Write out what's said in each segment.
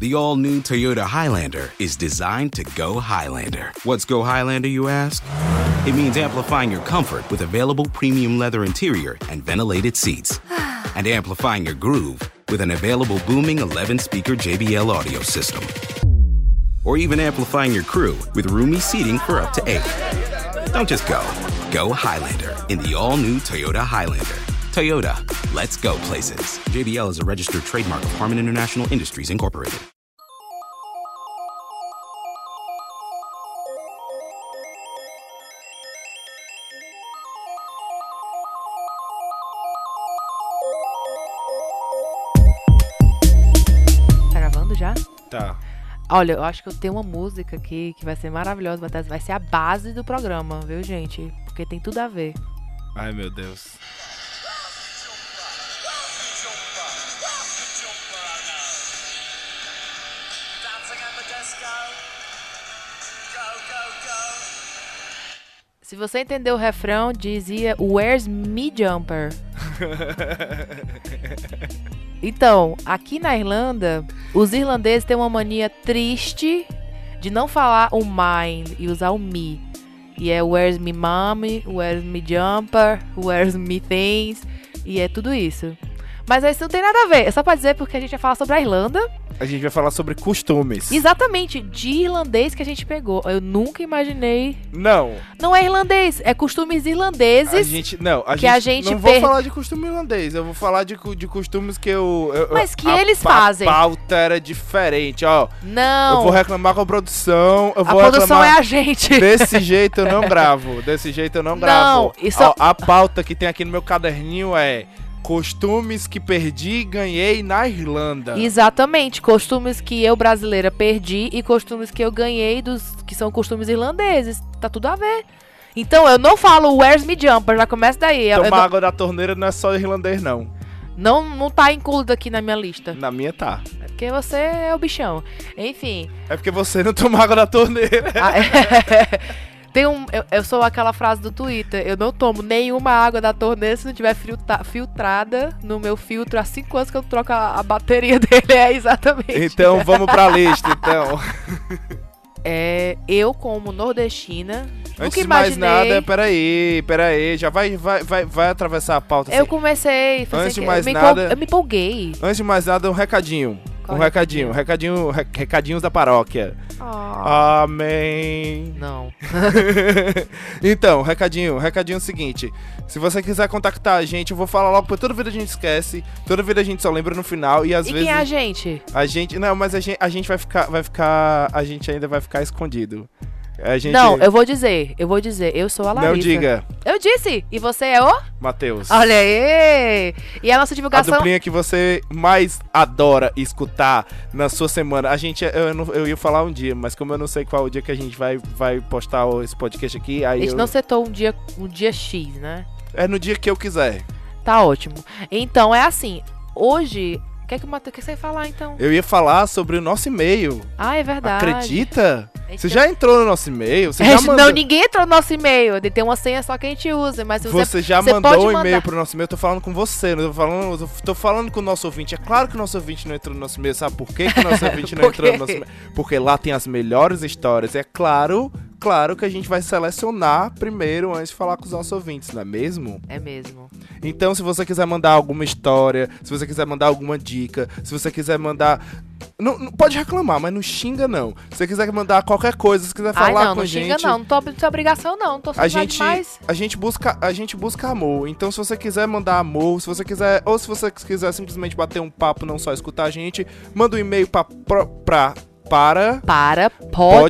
The all new Toyota Highlander is designed to go Highlander. What's go Highlander, you ask? It means amplifying your comfort with available premium leather interior and ventilated seats, and amplifying your groove with an available booming 11 speaker JBL audio system. Or even amplifying your crew with roomy seating for up to eight. Don't just go, go Highlander in the all new Toyota Highlander. Toyota, let's go places. JBL is a registered trademark of Harman International Industries, Incorporated. Tá gravando já? Tá. Olha, eu acho que eu tenho uma música aqui que vai ser maravilhosa, vai ser a base do programa, viu, gente? Porque tem tudo a ver. Ai, meu Deus. Se você entender o refrão, dizia Where's Me Jumper? Então, aqui na Irlanda, os irlandeses têm uma mania triste de não falar o mine e usar o me. E é Where's Me Mommy, Where's Me Jumper, Where's Me Things, e é tudo isso. Mas isso não tem nada a ver, é só pra dizer porque a gente vai falar sobre a Irlanda. A gente vai falar sobre costumes. Exatamente, de irlandês que a gente pegou. Eu nunca imaginei. Não, Não é irlandês, é costumes irlandeses. a gente. Não, a que gente. a gente não vou per- falar de costume irlandês, eu vou falar de, de costumes que eu. eu- Mas que a- eles a fazem. pauta era diferente, ó. Não. Eu vou reclamar com a produção. Eu a vou produção reclamar. é a gente. Desse jeito eu não gravo. Desse jeito eu não gravo. isso- Ó, a pauta que tem aqui no meu caderninho é costumes que perdi e ganhei na Irlanda. Exatamente, costumes que eu brasileira perdi e costumes que eu ganhei dos que são costumes irlandeses. Tá tudo a ver. Então eu não falo Where's Me Jumper, já começa daí. Tomar não, água da torneira não é só irlandês, não. não, não tá incluído aqui na minha lista. Na minha tá. É porque você é o bichão. Enfim. É porque você não toma água da torneira. Ah, é. Tem um. Eu, eu sou aquela frase do Twitter. Eu não tomo nenhuma água da torneira se não tiver filtra- filtrada no meu filtro há cinco anos que eu troco a, a bateria dele. É exatamente. Então vamos pra lista, então. É, eu, como nordestina, Antes de mais nada, peraí, peraí. Já vai, vai, vai, vai atravessar a pauta. eu assim. comecei. Antes de mais nada- Eu me empolguei. Antes de mais nada, um recadinho. Qual um recadinho, recadinho, re- recadinhos da paróquia. Ah, Amém. Não. então, recadinho, recadinho é o seguinte. Se você quiser contactar a gente, eu vou falar logo, porque toda vida a gente esquece, toda vida a gente só lembra no final e às e vezes quem é a gente? a gente, não, mas a gente, a gente vai ficar, vai ficar, a gente ainda vai ficar escondido. A gente Não, eu vou dizer. Eu vou dizer. Eu sou a Larissa. não diga, Eu disse. E você é o? Matheus. Olha aí. E a nossa A divulgação. duplinha que você mais adora escutar na sua semana. A gente, eu, não- eu ia falar um dia, mas como eu não sei qual o dia que a gente vai, vai postar esse podcast aqui, A aí gente eu- não setou um dia, um dia X, né? é no dia que eu quiser. Tá ótimo. Então é assim. Hoje. O que é que o Matheus. Falar então? Eu ia falar sobre o nosso e-mail. Ah, é verdade. Acredita? Gente Você já entrou no nosso e-mail? Você A já mandou, Não, ninguém entrou no nosso e-mail. Tem uma senha só que a gente usa. Mas você, você já você mandou um e-mail pro nosso e-mail? Eu tô falando com você, não tô falando, eu tô falando com o nosso ouvinte. É claro que o nosso ouvinte não entrou no nosso e-mail. Sabe por quê que o nosso ouvinte não entrou no nosso e-mail? Porque lá tem as melhores histórias. É claro, claro que a gente vai selecionar primeiro antes de falar com os nossos ouvintes, não é mesmo? É mesmo. Então, se você quiser mandar alguma história, se você quiser mandar alguma dica, se você quiser mandar. Não, não- pode reclamar, mas não xinga, não. Se você quiser mandar qualquer coisa, se quiser Ai, falar não, com não a xinga gente. não. Não tô, não tem obrigação não. Não tô A gente, demais. a gente busca a gente busca amor. Então, se você quiser mandar amor, se você quiser ou se você quiser simplesmente bater um papo, não só escutar a gente, manda um e-mail pra, pra, pra para Para podcast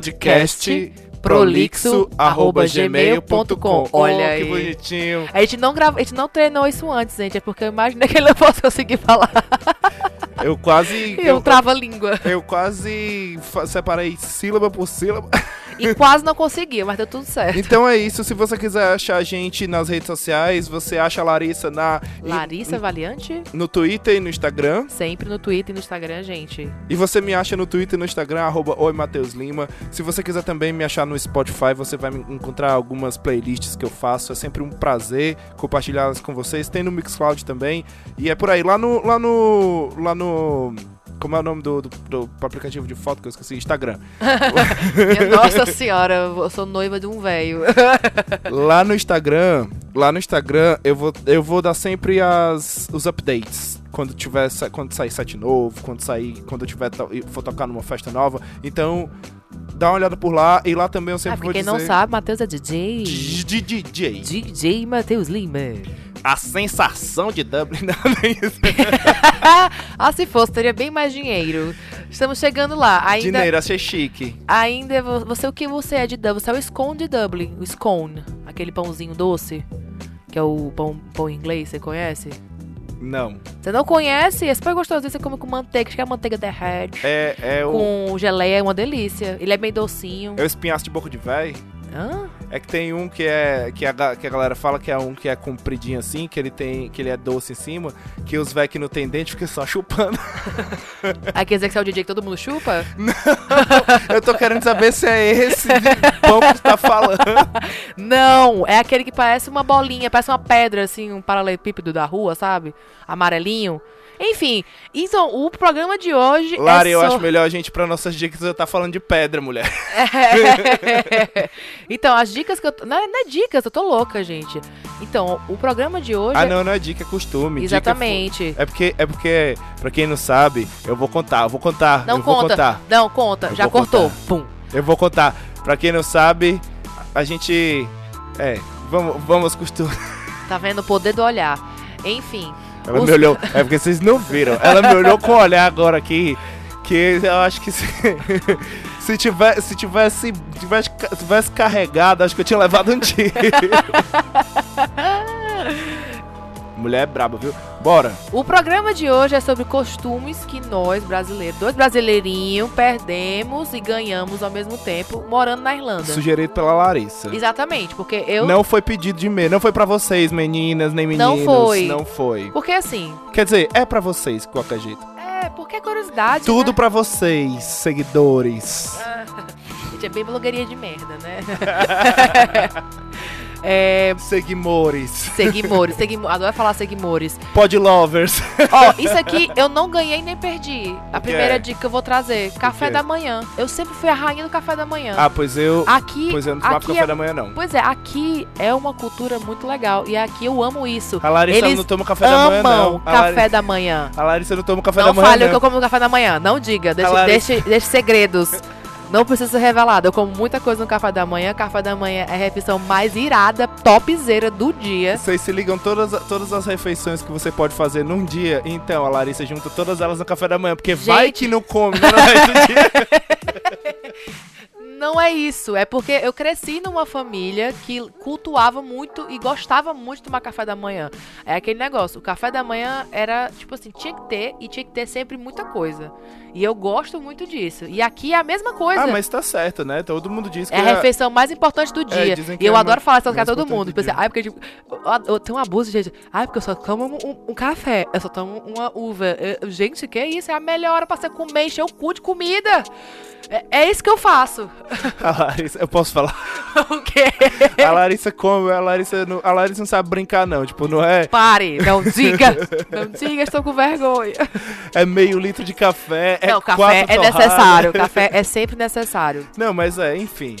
podcast prolixo@gmail.com. Olha oh, aí. que bonitinho. A gente não grava, a gente não treinou isso antes, gente, é porque eu imaginei que ele não fosse conseguir falar. Eu quase Eu eu, trava a língua. eu quase separei sílaba por sílaba. E quase não conseguia, mas deu tudo certo. Então é isso. Se você quiser achar a gente nas redes sociais, você acha a Larissa na, Larissa Valiante, no Twitter e no Instagram. sempre no Twitter e no Instagram, gente. E você me acha no Twitter e no Instagram, arroba Oi Mateus Lima. Se você quiser também me achar no Spotify, você vai encontrar algumas playlists que eu faço. É sempre um prazer compartilhá-las com vocês. Tem no Mixcloud também. E é por aí. Lá no. Lá no. Lá no. Como é o nome do, do, do aplicativo de foto que eu esqueci? Instagram. Nossa senhora, eu sou noiva de um velho. lá no Instagram, lá no Instagram, eu vou, eu vou dar sempre as, os updates. Quando tiver, quando sair set novo, quando sair, quando eu tiver for tocar numa festa nova. Então, dá uma olhada por lá e lá também eu Ah, sempre pra vou quem dizer não sabe, Matheus é DJ. DJ. DJ Matheus Lima. A sensação de Dublin, não é ah, se fosse, teria bem mais dinheiro. Estamos chegando lá. Ainda, Dinheiro, achei chique. ainda vo- você o que você é de Dublin? Você é o scone de Dublin, o scone, aquele pãozinho doce, que é o pão, pão inglês, você conhece? Não. Você não conhece? É super gostoso, você come com manteiga, acho que a manteiga derrete. É, é o. Com geleia, é uma delícia. Ele é bem docinho. É o espinhaço de boca de véi. Hã? É que tem um que é. Que a, ga- que a galera fala que é um que é compridinho assim, que ele tem. que ele é doce em cima, que os véi que não tem dente ficam só chupando. Aí quer dizer que você é o DJ que todo mundo chupa? Eu tô querendo saber se é esse pão que tá falando. Não, é aquele que parece uma bolinha, parece uma pedra, assim, um paralelepípedo da rua, sabe? Amarelinho. Enfim, então, o programa de hoje Lara, é eu so- acho melhor a gente, pra nossas dicas, eu tá falando de pedra, mulher. então, as dicas que eu... tô- Não, é- não é dicas, eu tô louca, gente. Então, o programa de hoje... Ah, é- não, não é dica, é costume. Dica Exatamente. é porque, é porque, pra quem não sabe, eu vou contar, eu vou contar, Não eu vou conta. contar. Não, conta. Eu Já cortou. contar. Pum. Eu vou contar. Pra quem não sabe, a gente. É, vamos, vamos costume. Tá vendo o poder do olhar. Enfim. Ela os- me olhou. É porque vocês não viram. Ela me olhou com o olhar agora aqui. Que eu acho que se, se, tiver, se tivesse, tivesse, tivesse carregado, acho que eu tinha levado um tiro. Mulher é braba, viu? Bora. O programa de hoje é sobre costumes que nós, brasileiros, dois brasileirinhos, perdemos e ganhamos ao mesmo tempo morando na Irlanda. Sugerido pela Larissa. Exatamente, porque eu. Não foi pedido de e-mail. Não foi pra vocês, meninas, nem Não meninos. foi. Não foi. Porque assim. Quer dizer, é pra vocês, de qualquer jeito. É, porque é curiosidade. Tudo né? pra vocês, seguidores. Gente, é bem blogueirinha de merda, né? é. Seguimores. Seguimores, seguimo, adoro falar seguimores. Podlovers. Ó, isso aqui eu não ganhei nem perdi. A primeira quê? dica que eu vou trazer: café da manhã. Eu sempre fui a rainha do café da manhã. Ah, pois eu. aqui. Pois eu não tomava café é- da manhã, não. Pois é, aqui é uma cultura muito legal. E aqui eu amo isso. A Larissa Eles não toma café da manhã, não. Café da manhã. a Larissa não toma café não da manhã, fale não. que eu como café da manhã. Não diga. Deixe, Larissa- deixe, deixe segredos. Não precisa ser revelado. Eu como muita coisa no café da manhã. Café da manhã é a refeição mais irada, topzera do dia. Vocês se ligam todas, todas as refeições que você pode fazer num dia. Então, a Larissa junta todas elas no café da manhã. Porque vai Gente. que não come? No resto do dia. Não é isso. É porque eu cresci numa família que cultuava muito e gostava muito de tomar café da manhã. É aquele negócio. O café da manhã era, tipo assim, tinha que ter e tinha que ter sempre muita coisa. E eu gosto muito disso. E aqui é a mesma coisa. Ah, mas tá certo, né? Todo mundo diz que É a refeição mais importante do dia. dizem e eu é adoro falar isso pra todo mundo. do Tipo assim, ai, porque tipo, eu, eu tenho um abuso, gente. Ai, porque eu só tomo um, um café. Eu só tomo uma uva. Eu- gente, que isso? É a melhor hora pra você comer, encher o cu de comida. É, é isso que eu faço. A Larissa, eu posso falar? o quê? A Larissa come, a Larissa não, a Larissa não sabe brincar, não. Tipo, não é, Pare, não diga. Não diga, estou com vergonha. é meio litro de café, é não, café quatro é torradas. necessário. Café é sempre necessário. Não, mas é, enfim.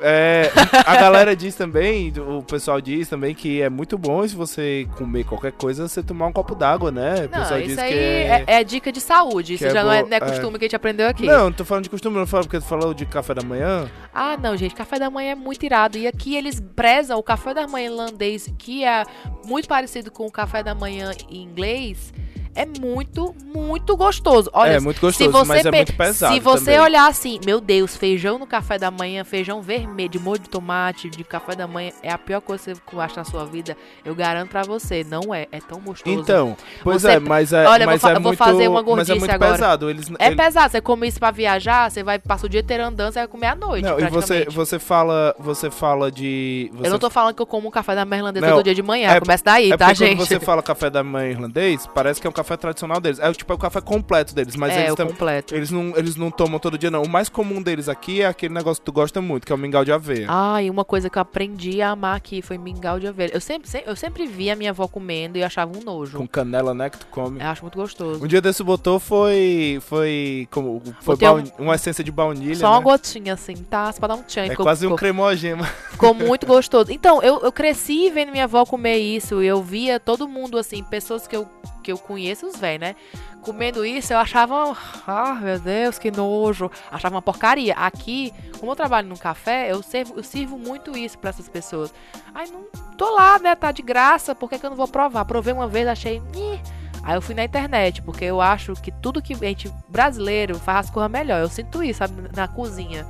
É, a galera diz também, o pessoal diz também que é muito bom se você comer qualquer coisa, você tomar um copo d'água, né? O Não, isso aí que é... é dica de saúde. Isso é já não, é, não é é. costume que a gente aprendeu aqui. Não, não tô falando de costume, não falo porque tu falou de café da manhã. Ah, não, gente, café da manhã é muito irado. E aqui eles prezam o café da manhã irlandês, que é muito parecido com o café da manhã em inglês. É muito, muito gostoso. Olha, é muito gostoso, se você mas é muito pesado Se você também. olhar assim, meu Deus, feijão no café da manhã, feijão vermelho, de molho de tomate, de café da manhã, é a pior coisa que você acha na sua vida. Eu garanto pra você, não é. É tão gostoso. Então, pois Você- é, mas é, Olha, vou mas fa- é vou muito, fazer uma mas é gordice muito agora. pesado. Eles, É ele- pesado, você come isso pra viajar, você vai passar o dia inteiro andando, você vai comer à noite. Não, e você, você fala, você fala de, você Eu não tô falando que eu como um café da manhã irlandês Não, todo dia de manhã. é- Começa daí, é tá, gente? quando você fala café da manhã irlandês, parece que é um café café tradicional deles. É tipo é o café completo deles, mas é, eles o também. completo. Eles não, eles não tomam todo dia, não. O mais comum deles aqui é aquele negócio que tu gosta muito, que é o mingau de aveia. Ah, e uma coisa que eu aprendi a amar aqui foi mingau de aveia. Eu sempre, se- eu sempre vi a minha avó comendo e achava um nojo. Com canela, né, que tu come. Eu acho muito gostoso. Um dia desse botou foi. Foi. Como. Foi baun- uma essência de baunilha. Só uma né? gotinha assim, tá? Só pra dar um tchan. É ficou- quase um ficou- cremogema. Ficou muito gostoso. Então, eu, eu cresci vendo minha avó comer isso. E eu via todo mundo, assim, pessoas que eu, que eu conheço, os velhos, né? Comendo isso, eu achava. Ah, meu Deus, que nojo. Achava uma porcaria. Aqui, como eu trabalho num café, eu sirvo, eu sirvo muito isso pra essas pessoas. Aí não tô lá, né? Tá de graça, por que, que eu não vou provar? Provei uma vez, achei. "Ih". Aí eu fui na internet, porque eu acho que tudo que a gente brasileiro faz as coisas melhor. Eu sinto isso, sabe, na cozinha.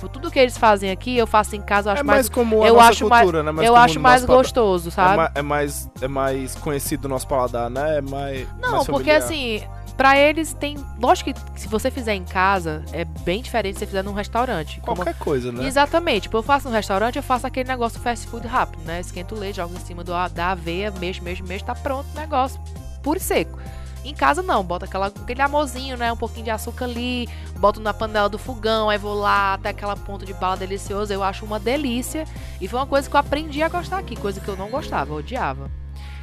Tipo, tudo que eles fazem aqui, eu faço em casa, eu acho é mais mais comum a eu acho mais- cultura, né? Mais eu acho mais gostoso, É, sabe? ma- é mais, é mais conhecido do nosso paladar, né? É mais. Não, mais porque assim, pra eles tem. Lógico que se você fizer em casa, é bem diferente se você fizer num restaurante. Como- Qualquer coisa, né? Exatamente. Tipo, eu faço no restaurante, eu faço aquele negócio fast food rápido, né? Esquento o leite, jogo em cima do, da aveia, mexo, mexo, mexo, tá pronto o negócio. Puro e seco. Em casa não, bota aquela, aquele amorzinho, né? Um pouquinho de açúcar ali, boto na panela do fogão, aí vou lá até aquela ponta de bala deliciosa. Eu acho uma delícia. E foi uma coisa que eu aprendi a gostar aqui, coisa que eu não gostava, eu odiava.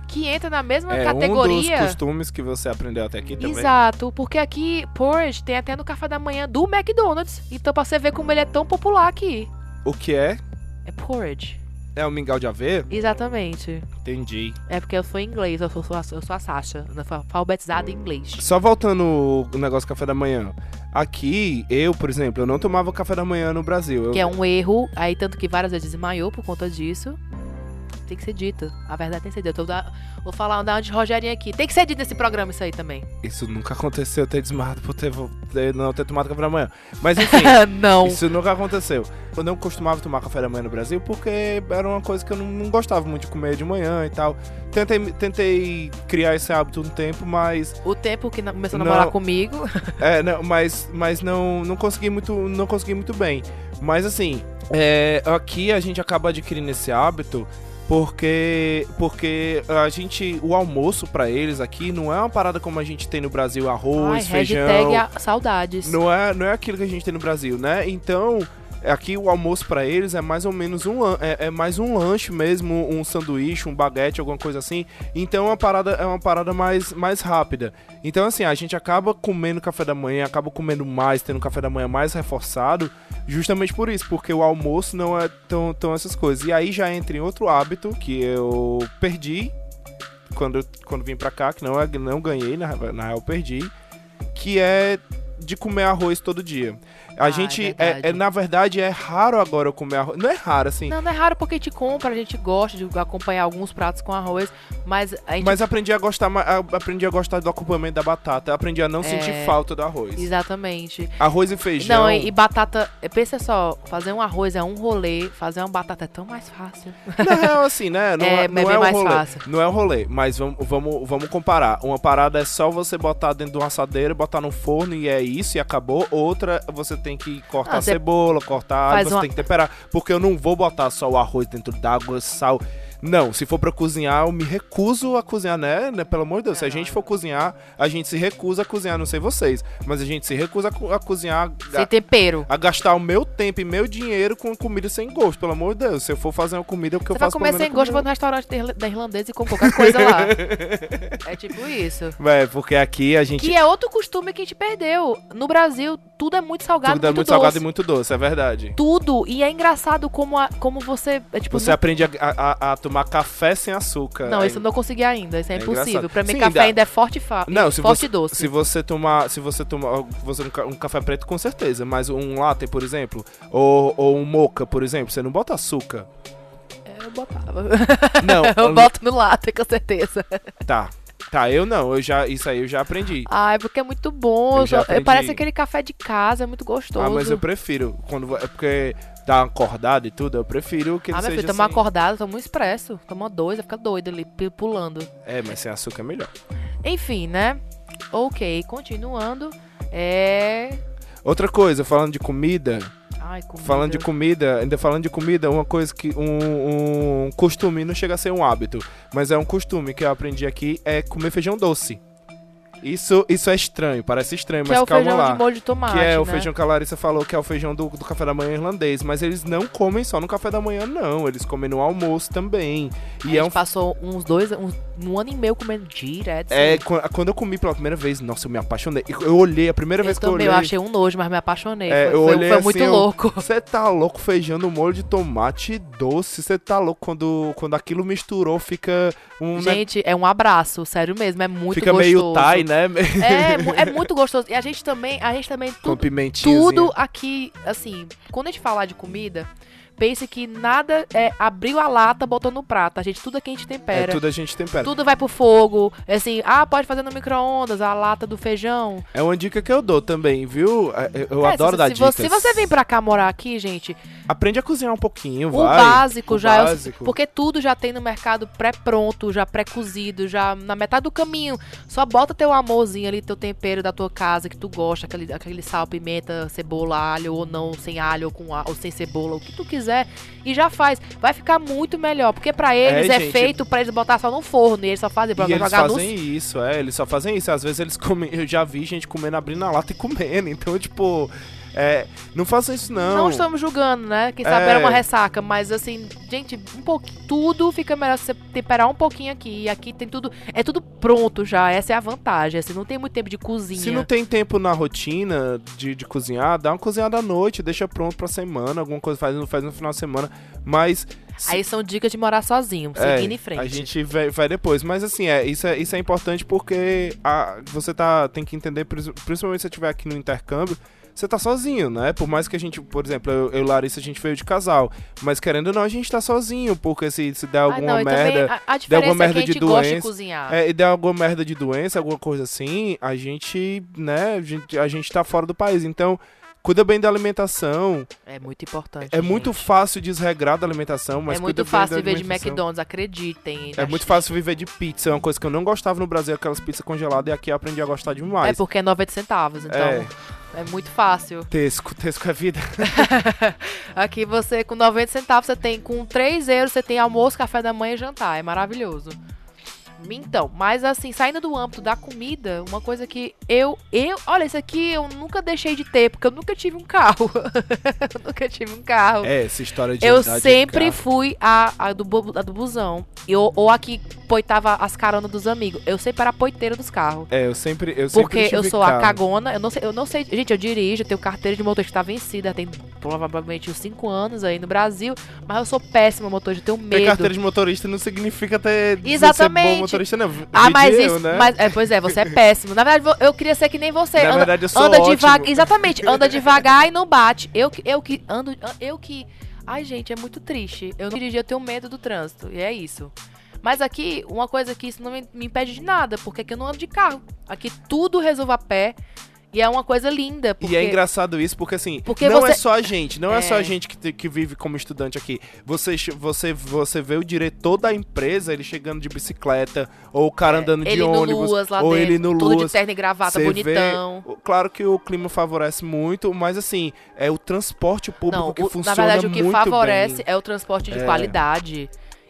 Que entra na mesma É um dos categoria. costumes que você aprendeu até aqui também. Exato, porque aqui porridge tem até no café da manhã do McDonald's. Então pra você ver como ele é tão popular aqui. O que é? É porridge. É o mingau de aveia? Exatamente. Entendi. É porque eu sou inglês, eu sou, sou eu sou a Sasha, eu fui alfabetizada em inglês. Só voltando o negócio do café da manhã. Aqui, eu, por exemplo, eu não tomava café da manhã no Brasil. Eu- Que é um erro, aí tanto que várias vezes desmaiou por conta disso. Tem que ser dito. A verdade tem que ser dita. Da- Vou falar da de Rogerinho aqui. Tem que ser dito nesse programa isso aí também. Isso nunca aconteceu, eu ter desmaiado por ter, ter- não ter tomado café da manhã. Mas enfim, não. isso nunca aconteceu. Eu não costumava tomar café da manhã no Brasil porque era uma coisa que eu não, não gostava muito de comer de manhã e tal. Tentei, tentei criar esse hábito um tempo, mas O tempo que começou a Não. namorar comigo. É, não, mas, mas não, não consegui muito, não consegui muito bem. Mas assim, é, aqui a gente acaba adquirindo esse hábito porque porque a gente o almoço pra eles aqui não é uma parada como a gente tem no Brasil, arroz, Ai, feijão. hashtag a- saudades. Não é, não é aquilo que a gente tem no Brasil, né? Então, aqui o almoço pra eles é mais ou menos um é, é mais um lanche mesmo, um sanduíche, um baguete, alguma coisa assim. Então é uma parada é uma parada mais mais rápida. Então assim, a gente acaba comendo café da manhã, acaba comendo mais, tendo café da manhã mais reforçado, justamente por isso, porque o almoço não é tão, tão essas coisas. E aí já entra em outro hábito que eu perdi quando, quando vim pra cá, que não, é, não ganhei, na, na real perdi, que é de comer arroz todo dia. A Ah, é gente, é, verdade. é- na verdade, é raro agora eu comer arroz. Não é raro, assim, Não, não é raro porque a gente compra, a gente gosta de acompanhar alguns pratos com arroz, mas a gente mas aprendi a gostar, aprendi a gostar do acompanhamento da batata, aprendi a não sentir falta do arroz. Exatamente. Arroz e feijão. Não, e, e batata. Pensa só, fazer um arroz é um rolê, fazer uma batata é tão mais fácil. Na real, assim, né? Não É, é, não bem é mais rolê. fácil. Não é o rolê, mas vamos, vamos, vamos comparar. Uma parada é só você botar dentro de uma assadeira, botar no forno e é isso e acabou. Outra, você tem que cortar Ah, cebola, cortar alho, faz você uma- tem que temperar. Porque eu não vou botar só o arroz dentro d'água, sal. Não, se for pra cozinhar, eu me recuso a cozinhar, né? né? Pelo amor de Deus, se a É, gente for cozinhar, a gente se recusa a cozinhar, não sei vocês, mas a gente se recusa a, co- a cozinhar, Sem a, tempero. a gastar o meu tempo e meu dinheiro com comida sem gosto, pelo amor de Deus. Se eu for fazer uma comida, o que Você eu faço comer sem é gosto, vou no restaurante da irla- da irlandesa e como qualquer coisa lá. é tipo isso. É, porque aqui a gente. Que é outro costume que a gente perdeu. No Brasil, tudo é muito salgado, tudo é muito, muito doce. salgado e muito doce, é verdade. Tudo. E é engraçado como, a- como você. É, tipo, Você não- aprende a, a- a tomar café sem açúcar. Não, Aí- isso eu não consegui ainda. Isso é, É impossível. engraçado. Pra mim, Sim, café dá- ainda é forte e, fa... Não, se forte você, doce. se você tomar, se você tomar, você um, ca- café preto com certeza, mas um latte, por exemplo, ou, ou um mocha, por exemplo, você não bota açúcar. Eu botava. Não, eu boto no latte, com certeza. tá. Tá, eu não, eu já isso aí eu já aprendi. Ai, porque é muito bom. Eu já aprendi. Parece aquele café de casa, é muito gostoso. Ah, mas eu prefiro quando é porque tá acordado e tudo, eu prefiro que ele Ah, seja filho, acordada, toma um expresso. Toma dois, vai ficar doido ali, pulando. É, mas sem açúcar é melhor. Enfim, né? Ok, continuando. É. Outra coisa, falando de comida, Ai, comida. Falando de comida, ainda falando de comida, uma coisa que. Um, um costume não chega a ser um hábito, mas é um costume que eu aprendi aqui é comer feijão doce. Isso, isso é estranho, parece estranho, que mas é o calma feijão lá. de molho de tomate, que é o né? feijão que a Larissa falou, que é o feijão do, do café da manhã irlandês. Mas eles não comem só no café da manhã, não. Eles comem no almoço também. A E gente é um. passou uns dois, uns, um ano e meio comendo direto. É, assim. qu- quando eu comi pela primeira vez, nossa, eu me apaixonei. Eu- olhei, a primeira eu vez que eu também, olhei. eu achei um nojo, mas me apaixonei. É, foi eu foi- olhei foi assim, muito louco. Você tá louco, feijão no molho de tomate doce. Você tá louco quando, quando aquilo misturou, fica um. ne- Gente, é um abraço, sério mesmo, é muito fica gostoso. meio Thai, né? É, é muito gostoso. E a gente também, a gente também, tudo, tudo aqui, assim, quando a gente falar de comida, pense que nada é abriu a lata, botou no prato. A gente, tudo aqui a gente É, tempera. tudo a gente tempera. Tudo vai pro fogo. É Assim, ah, pode fazer no micro-ondas, a lata do feijão. É uma dica que eu dou também, viu? É, Eu, É, adoro se, dar se dicas. você, se você vem pra cá morar aqui, gente, Aprende a cozinhar um pouquinho, o vai. básico O já básico. é. o- Porque tudo já tem no mercado pré-pronto, já pré-cozido, já na metade do caminho. Só bota teu amorzinho ali, teu tempero da tua casa que tu gosta, aquele, aquele sal, pimenta, cebola, alho ou não, sem alho ou, com, ou sem cebola, o que tu quiser, e já faz. Vai ficar muito melhor, porque pra eles é, gente. feito pra eles botar só no forno e eles só fazem pra E eles jogar fazem no. isso, é, eles só fazem isso. Às vezes eles comem, eu já vi gente comendo, abrindo a lata e comendo. Então, tipo, é, não façam isso não. Não estamos julgando, né? Quem sabe É. era uma ressaca, mas assim, gente, um pouquinho, tudo fica melhor se você temperar um pouquinho aqui. E aqui tem tudo, é tudo pronto já, essa é a vantagem, assim, não tem muito tempo de cozinha. Se não tem tempo na rotina de, de cozinhar, dá uma cozinhada à noite, deixa pronto pra semana, alguma coisa faz, faz no final de semana. Mas. se- Aí são dicas de morar sozinho, é, seguindo em frente. A gente vai, vai depois. Mas assim, é, isso, é, isso é importante porque a, você tá, tem que entender, principalmente se você estiver aqui no intercâmbio, você tá sozinho, né? Por mais que a gente, por exemplo, eu, eu e Larissa, a gente veio de casal. Mas querendo ou não, a gente tá sozinho, porque se, se der Ah, alguma não, e também merda. a, a diferença alguma é merda de gosta de doença, cozinhar. É, e der alguma merda de doença, alguma coisa assim, a gente, né, a gente, a gente tá fora do país. Então, cuida bem da alimentação. É muito importante. É muito gente. fácil desregrar da alimentação, mas É muito bem fácil viver de. McDonald's, acreditem. É muito fácil viver de pizza, é uma coisa que eu não gostava no Brasil, aquelas pizzas congeladas, e aqui eu aprendi a gostar É demais. porque é 90 centavos, então É. é muito fácil. Tesco, Tesco é vida. Aqui você, com 90 centavos, você tem, com 3 euros, você tem almoço, café da manhã e jantar. É maravilhoso. Então, mas assim, saindo do âmbito da comida, uma coisa que eu, eu, olha, isso aqui eu nunca deixei de ter, porque eu nunca tive um carro. eu nunca tive um carro. É, essa história de eu sempre fui a, a do, a do busão. Eu, ou a que poitava as caronas dos amigos. Eu sempre era a poiteira dos carros. É, eu sempre, eu sempre Porque eu tive sou a carro. cagona, eu não sei, eu não sei, gente, eu dirijo, eu tenho carteira de motorista que tá vencida, tem provavelmente uns 5 anos aí no Brasil, mas eu sou péssima motorista, eu tenho Ter medo. carteira de motorista não significa ter ser Exatamente. bom motorista, não. Ah, mas isso, eu, né? mas, é, pois é, você é péssimo. Na verdade, eu queria ser que nem você. Na anda, verdade, eu sou anda ótimo. devagar, exatamente, anda devagar e não bate. Eu que eu que ando, eu que Ai, gente, é muito triste. Eu não dirigi, eu tenho medo do trânsito, e é isso. Mas aqui, uma coisa que isso não me, me impede de nada, porque aqui eu não ando de carro. Aqui tudo resolve a pé. E é uma coisa linda. Porque... E é engraçado isso porque assim, Porque não é você- só a gente, não é, só É. a gente que, que vive como estudante aqui. Você, você, você vê o diretor da empresa, ele chegando de bicicleta, ou o cara andando de É, ele no ônibus, Luas ou dentro, ele no tudo de Luas. terno e gravata, Você vê- bonitão. o- claro que o clima favorece muito, mas assim, é o transporte público Não, que o- funciona na verdade o que muito favorece bem. é o transporte de É. qualidade.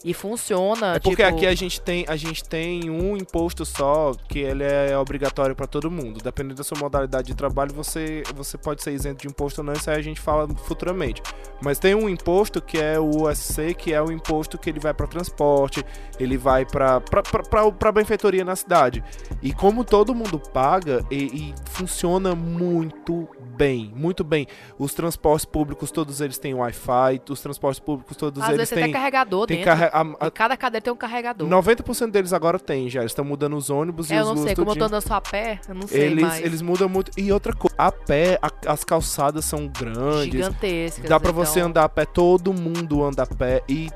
E funciona. É porque tipo, aqui a gente tem a gente tem um imposto só que ele é obrigatório para todo mundo. Dependendo da sua modalidade de trabalho, você você pode ser isento de imposto ou não, isso aí a gente fala futuramente. Mas tem um imposto que é o USC, que é o imposto que ele vai para transporte, ele vai para para benfeitoria na cidade. E como todo mundo paga e, e funciona muito bem, muito bem. Os transportes públicos todos eles têm Wi-Fi, os transportes públicos todos Às eles vezes você tem têm carregador tem dentro. carre- a- a- E cada cadeira tem um carregador. 90% deles agora tem já. Eles estão mudando os ônibus É, e eu os não luz sei, como eu tô andando só a pé, eu não sei Eles, mais. eles mudam muito. E outra coisa, a pé, a- as calçadas são grandes. Gigantescas. Dá pra você então- andar a pé, todo mundo anda a pé. E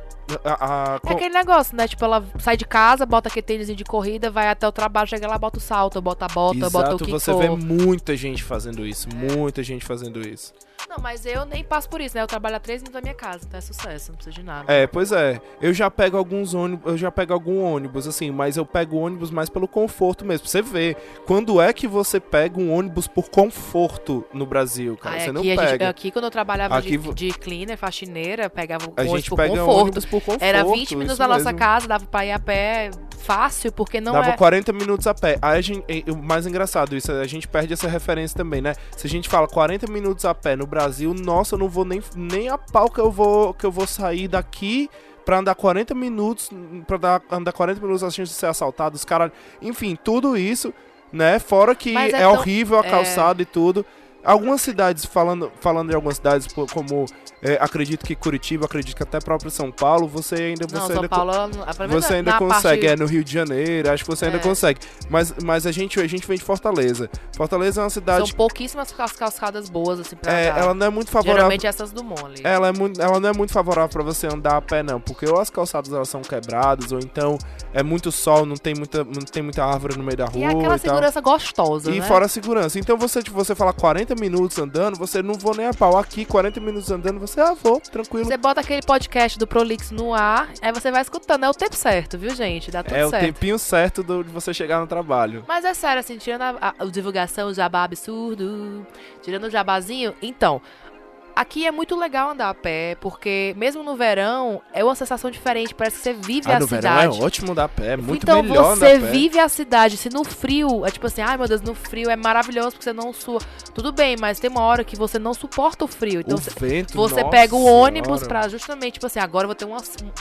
a, a- É aquele negócio, né? Tipo, ela sai de casa, bota aquele tênis de corrida, vai até o trabalho, chega lá, bota o salto, bota a bota, bota o Exato, que você vê muita gente fazendo isso. Muita gente fazendo isso. Não, mas eu nem passo por isso, né? Eu trabalho a três minutos da minha casa, então é sucesso, não precisa de nada. É, pois é. Eu já pego alguns ônibus, eu já pego algum ônibus, assim, mas eu pego ônibus mais pelo conforto mesmo. Você ver, quando é que você pega um ônibus por conforto no Brasil, cara? Ah, você aqui, não a gente- pega. aqui, quando eu trabalhava Aqui de, de cleaner, faxineira, pegava A ônibus por pega conforto. ônibus por conforto. Era 20 minutos da nossa mesmo. casa, dava pra ir a pé fácil, porque não Dava é... 40 minutos a pé. Aí a gente, o mais engraçado isso, a gente perde essa referência também, né? Se a gente fala 40 minutos a pé no Brasil, nossa, eu não vou nem, nem a pau que eu vou que eu vou sair daqui pra andar 40 minutos, pra dar- andar 40 minutos a de ser assaltado, os caras, enfim, tudo isso, né? Fora que Mas é, é tão- horrível a é. calçada e tudo. Algumas cidades, falando, falando de algumas cidades, como é, acredito que Curitiba, acredito que até próprio São Paulo, você ainda Não, você São ainda Paulo... a primeira- você ainda consegue, parte- é no Rio de Janeiro, acho que você ainda É. consegue. Mas, mas a, gente, a gente vem de Fortaleza. Fortaleza é uma cidade. São pouquíssimas as calçadas boas, assim, pra é, ela não é muito favorável. Geralmente essas do Mole. Ela, é muito, ela não é muito favorável pra você andar a pé, não. Porque ou as calçadas elas são quebradas, ou então é muito sol, não tem muita, não tem muita árvore no meio da rua. E é aquela e tal. segurança gostosa, E né? fora a segurança. Então você, tipo, você fala 40 minutos andando, você não vou nem a pau. Aqui, 40 minutos andando, você, ah, vou, tranquilo. Você bota aquele podcast do Prolix no ar, aí você vai escutando. É o tempo certo, viu, gente? Dá tudo É o certo. tempinho certo do- de você chegar no trabalho. Mas é sério, assim, tirando a, a- a divulgação, o jabá absurdo, tirando o jabazinho, então, aqui é muito legal andar a pé, porque mesmo no verão, é uma sensação diferente, parece que você vive Ah, a no verão cidade. é ótimo andar a pé, é muito então melhor você a pé. vive a cidade. Se no frio, é tipo assim, ai meu Deus, no frio é maravilhoso porque você não sua. Tudo bem, mas tem uma hora que você não suporta o frio. Então o você, vento, você pega o ônibus senhora. pra justamente, tipo assim, agora eu vou ter um,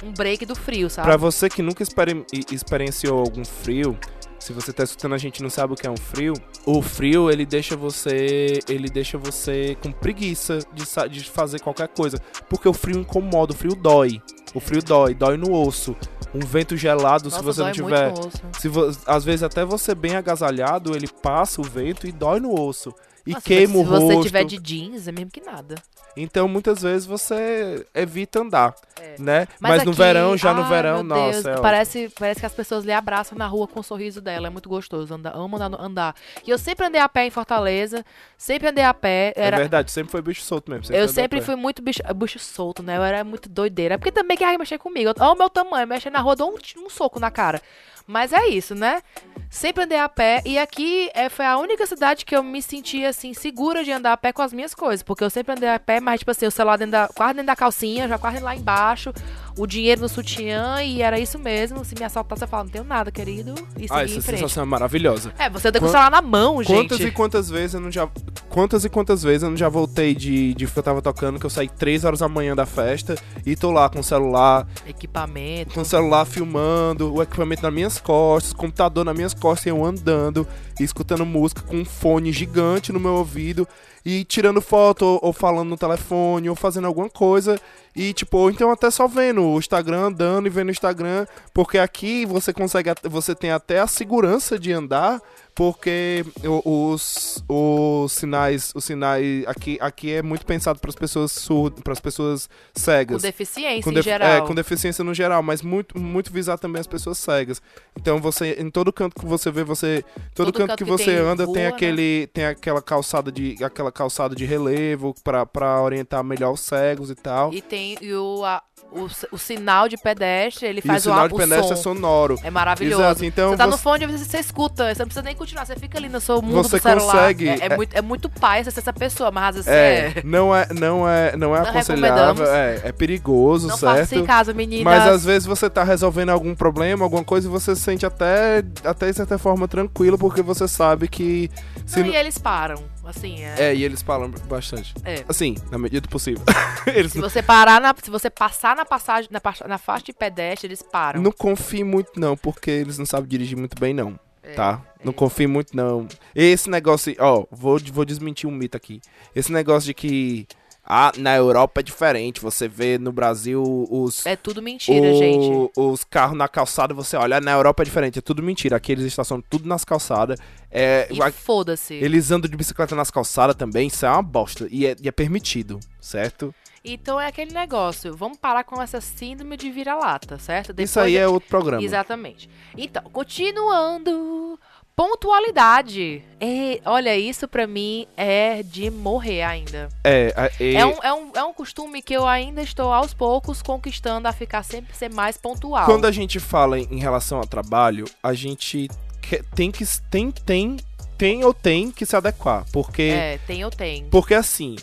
um break do frio, sabe? Pra você que nunca experi- experienciou algum frio, se você tá escutando a gente e não sabe o que é um frio, o frio ele deixa você, ele deixa você com preguiça de, de fazer qualquer coisa, porque o frio incomoda, o frio dói. O frio dói, dói no osso. Um vento gelado, Nossa, se você não tiver, muito no osso. se vo- às vezes até você bem agasalhado, ele passa o vento e dói no osso. E Nossa, queima o se você rosto. tiver de jeans, é mesmo que nada. Então muitas vezes você evita andar, É. né? Mas, no aqui- verão, já no ai, verão, meu Deus, nossa, é ótimo. parece, parece que as pessoas lhe abraçam na rua com o sorriso dela. É muito gostoso. Andar, amo andar, no- andar. E eu sempre andei a pé em Fortaleza. Sempre andei a pé. É Era, verdade, sempre foi bicho solto mesmo. eu andou a sempre fui muito bicho, bicho solto, né? Eu era muito doideira. Porque também quer mexer comigo. Olha o meu tamanho. Mexer na rua, dou um, um soco na cara. Mas é isso, né? Sempre andei a pé. E aqui é, foi a única cidade que eu me senti, assim, segura de andar a pé com as minhas coisas. Porque eu sempre andei a pé, mas, tipo assim, o celular dentro da, quase dentro da calcinha, já quase lá embaixo. O dinheiro no sutiã. E era isso mesmo. Se me assaltar, você fala, não tenho nada, querido. E Ah, essa sensação é maravilhosa. É, você anda com o celular na mão, gente. Quantas e quantas vezes eu não já. Quantas e quantas vezes eu não já voltei de, de que eu tava tocando, que eu saí 3 horas da manhã da festa e tô lá com o celular, Equipamento. com o celular filmando, o equipamento nas minhas costas, computador nas minhas costas, e eu andando, e escutando música com um fone gigante no meu ouvido, e tirando foto, ou, ou falando no telefone, ou fazendo alguma coisa, e tipo, então até só vendo o Instagram, andando e vendo o Instagram, porque aqui você consegue, você tem até a segurança de andar, porque o- os, os sinais, os sinais aqui, aqui é muito pensado para as pessoas surdas, para as pessoas Com cegas deficiência com em def- geral. É, com deficiência no geral, mas muito, muito visar também as pessoas cegas. Então você, em todo canto que você vê, você, todo, Todo canto, canto que, que você tem anda rua, tem né? aquele, tem aquela calçada de, aquela calçada de relevo pra para orientar melhor os cegos e tal. E tem e o, a- o, o sinal de pedestre, ele E o faz o, sinal a- de o pedestre é som. sonoro. É maravilhoso. Exato, então você tá no fone, você, você escuta, você não precisa nem continuar, você fica ali no seu mundo Você do celular. consegue, É, é é- muito, é muito pai você ser essa pessoa, mas às vezes É, é... não é, não é, não é Não aconselhável, é, é perigoso, Não faça isso certo? em casa, meninas. Mas às vezes você tá resolvendo algum problema, alguma coisa, e você se sente até, até de certa forma tranquilo, porque você sabe que. Se Não, não- e eles param, assim, é... É, e eles falam bastante. É. Assim, na medida do possível. eles Se não, você parar, na, se você passar na passagem, na, na faixa de pedestre, eles param. não confie muito, não, porque eles não sabem dirigir muito bem, não. É, Tá? Não é. confie muito, não. Esse negócio. Ó, vou, vou desmentir um mito aqui. Esse negócio de que. Ah, na Europa é diferente. Você vê no Brasil os. É tudo mentira, o- gente. Os carros na calçada, você olha, na Europa é diferente. É tudo mentira. Aqui eles estacionam tudo nas calçadas. É, foda-se. eles andam de bicicleta nas calçadas também. Isso é uma bosta. E é, e é permitido, certo? Então é aquele negócio, vamos parar com essa síndrome de vira-lata, certo? Isso aí é outro programa. Exatamente. Então, continuando. Pontualidade. É, olha, isso pra mim é de morrer ainda. É, e- É, um, é, um, é um costume que eu ainda estou aos poucos conquistando a ficar sempre ser mais pontual. quando a gente fala em, relação ao trabalho, a gente tem que tem tem tem ou tem que se adequar, porque É, tem ou tem. porque assim,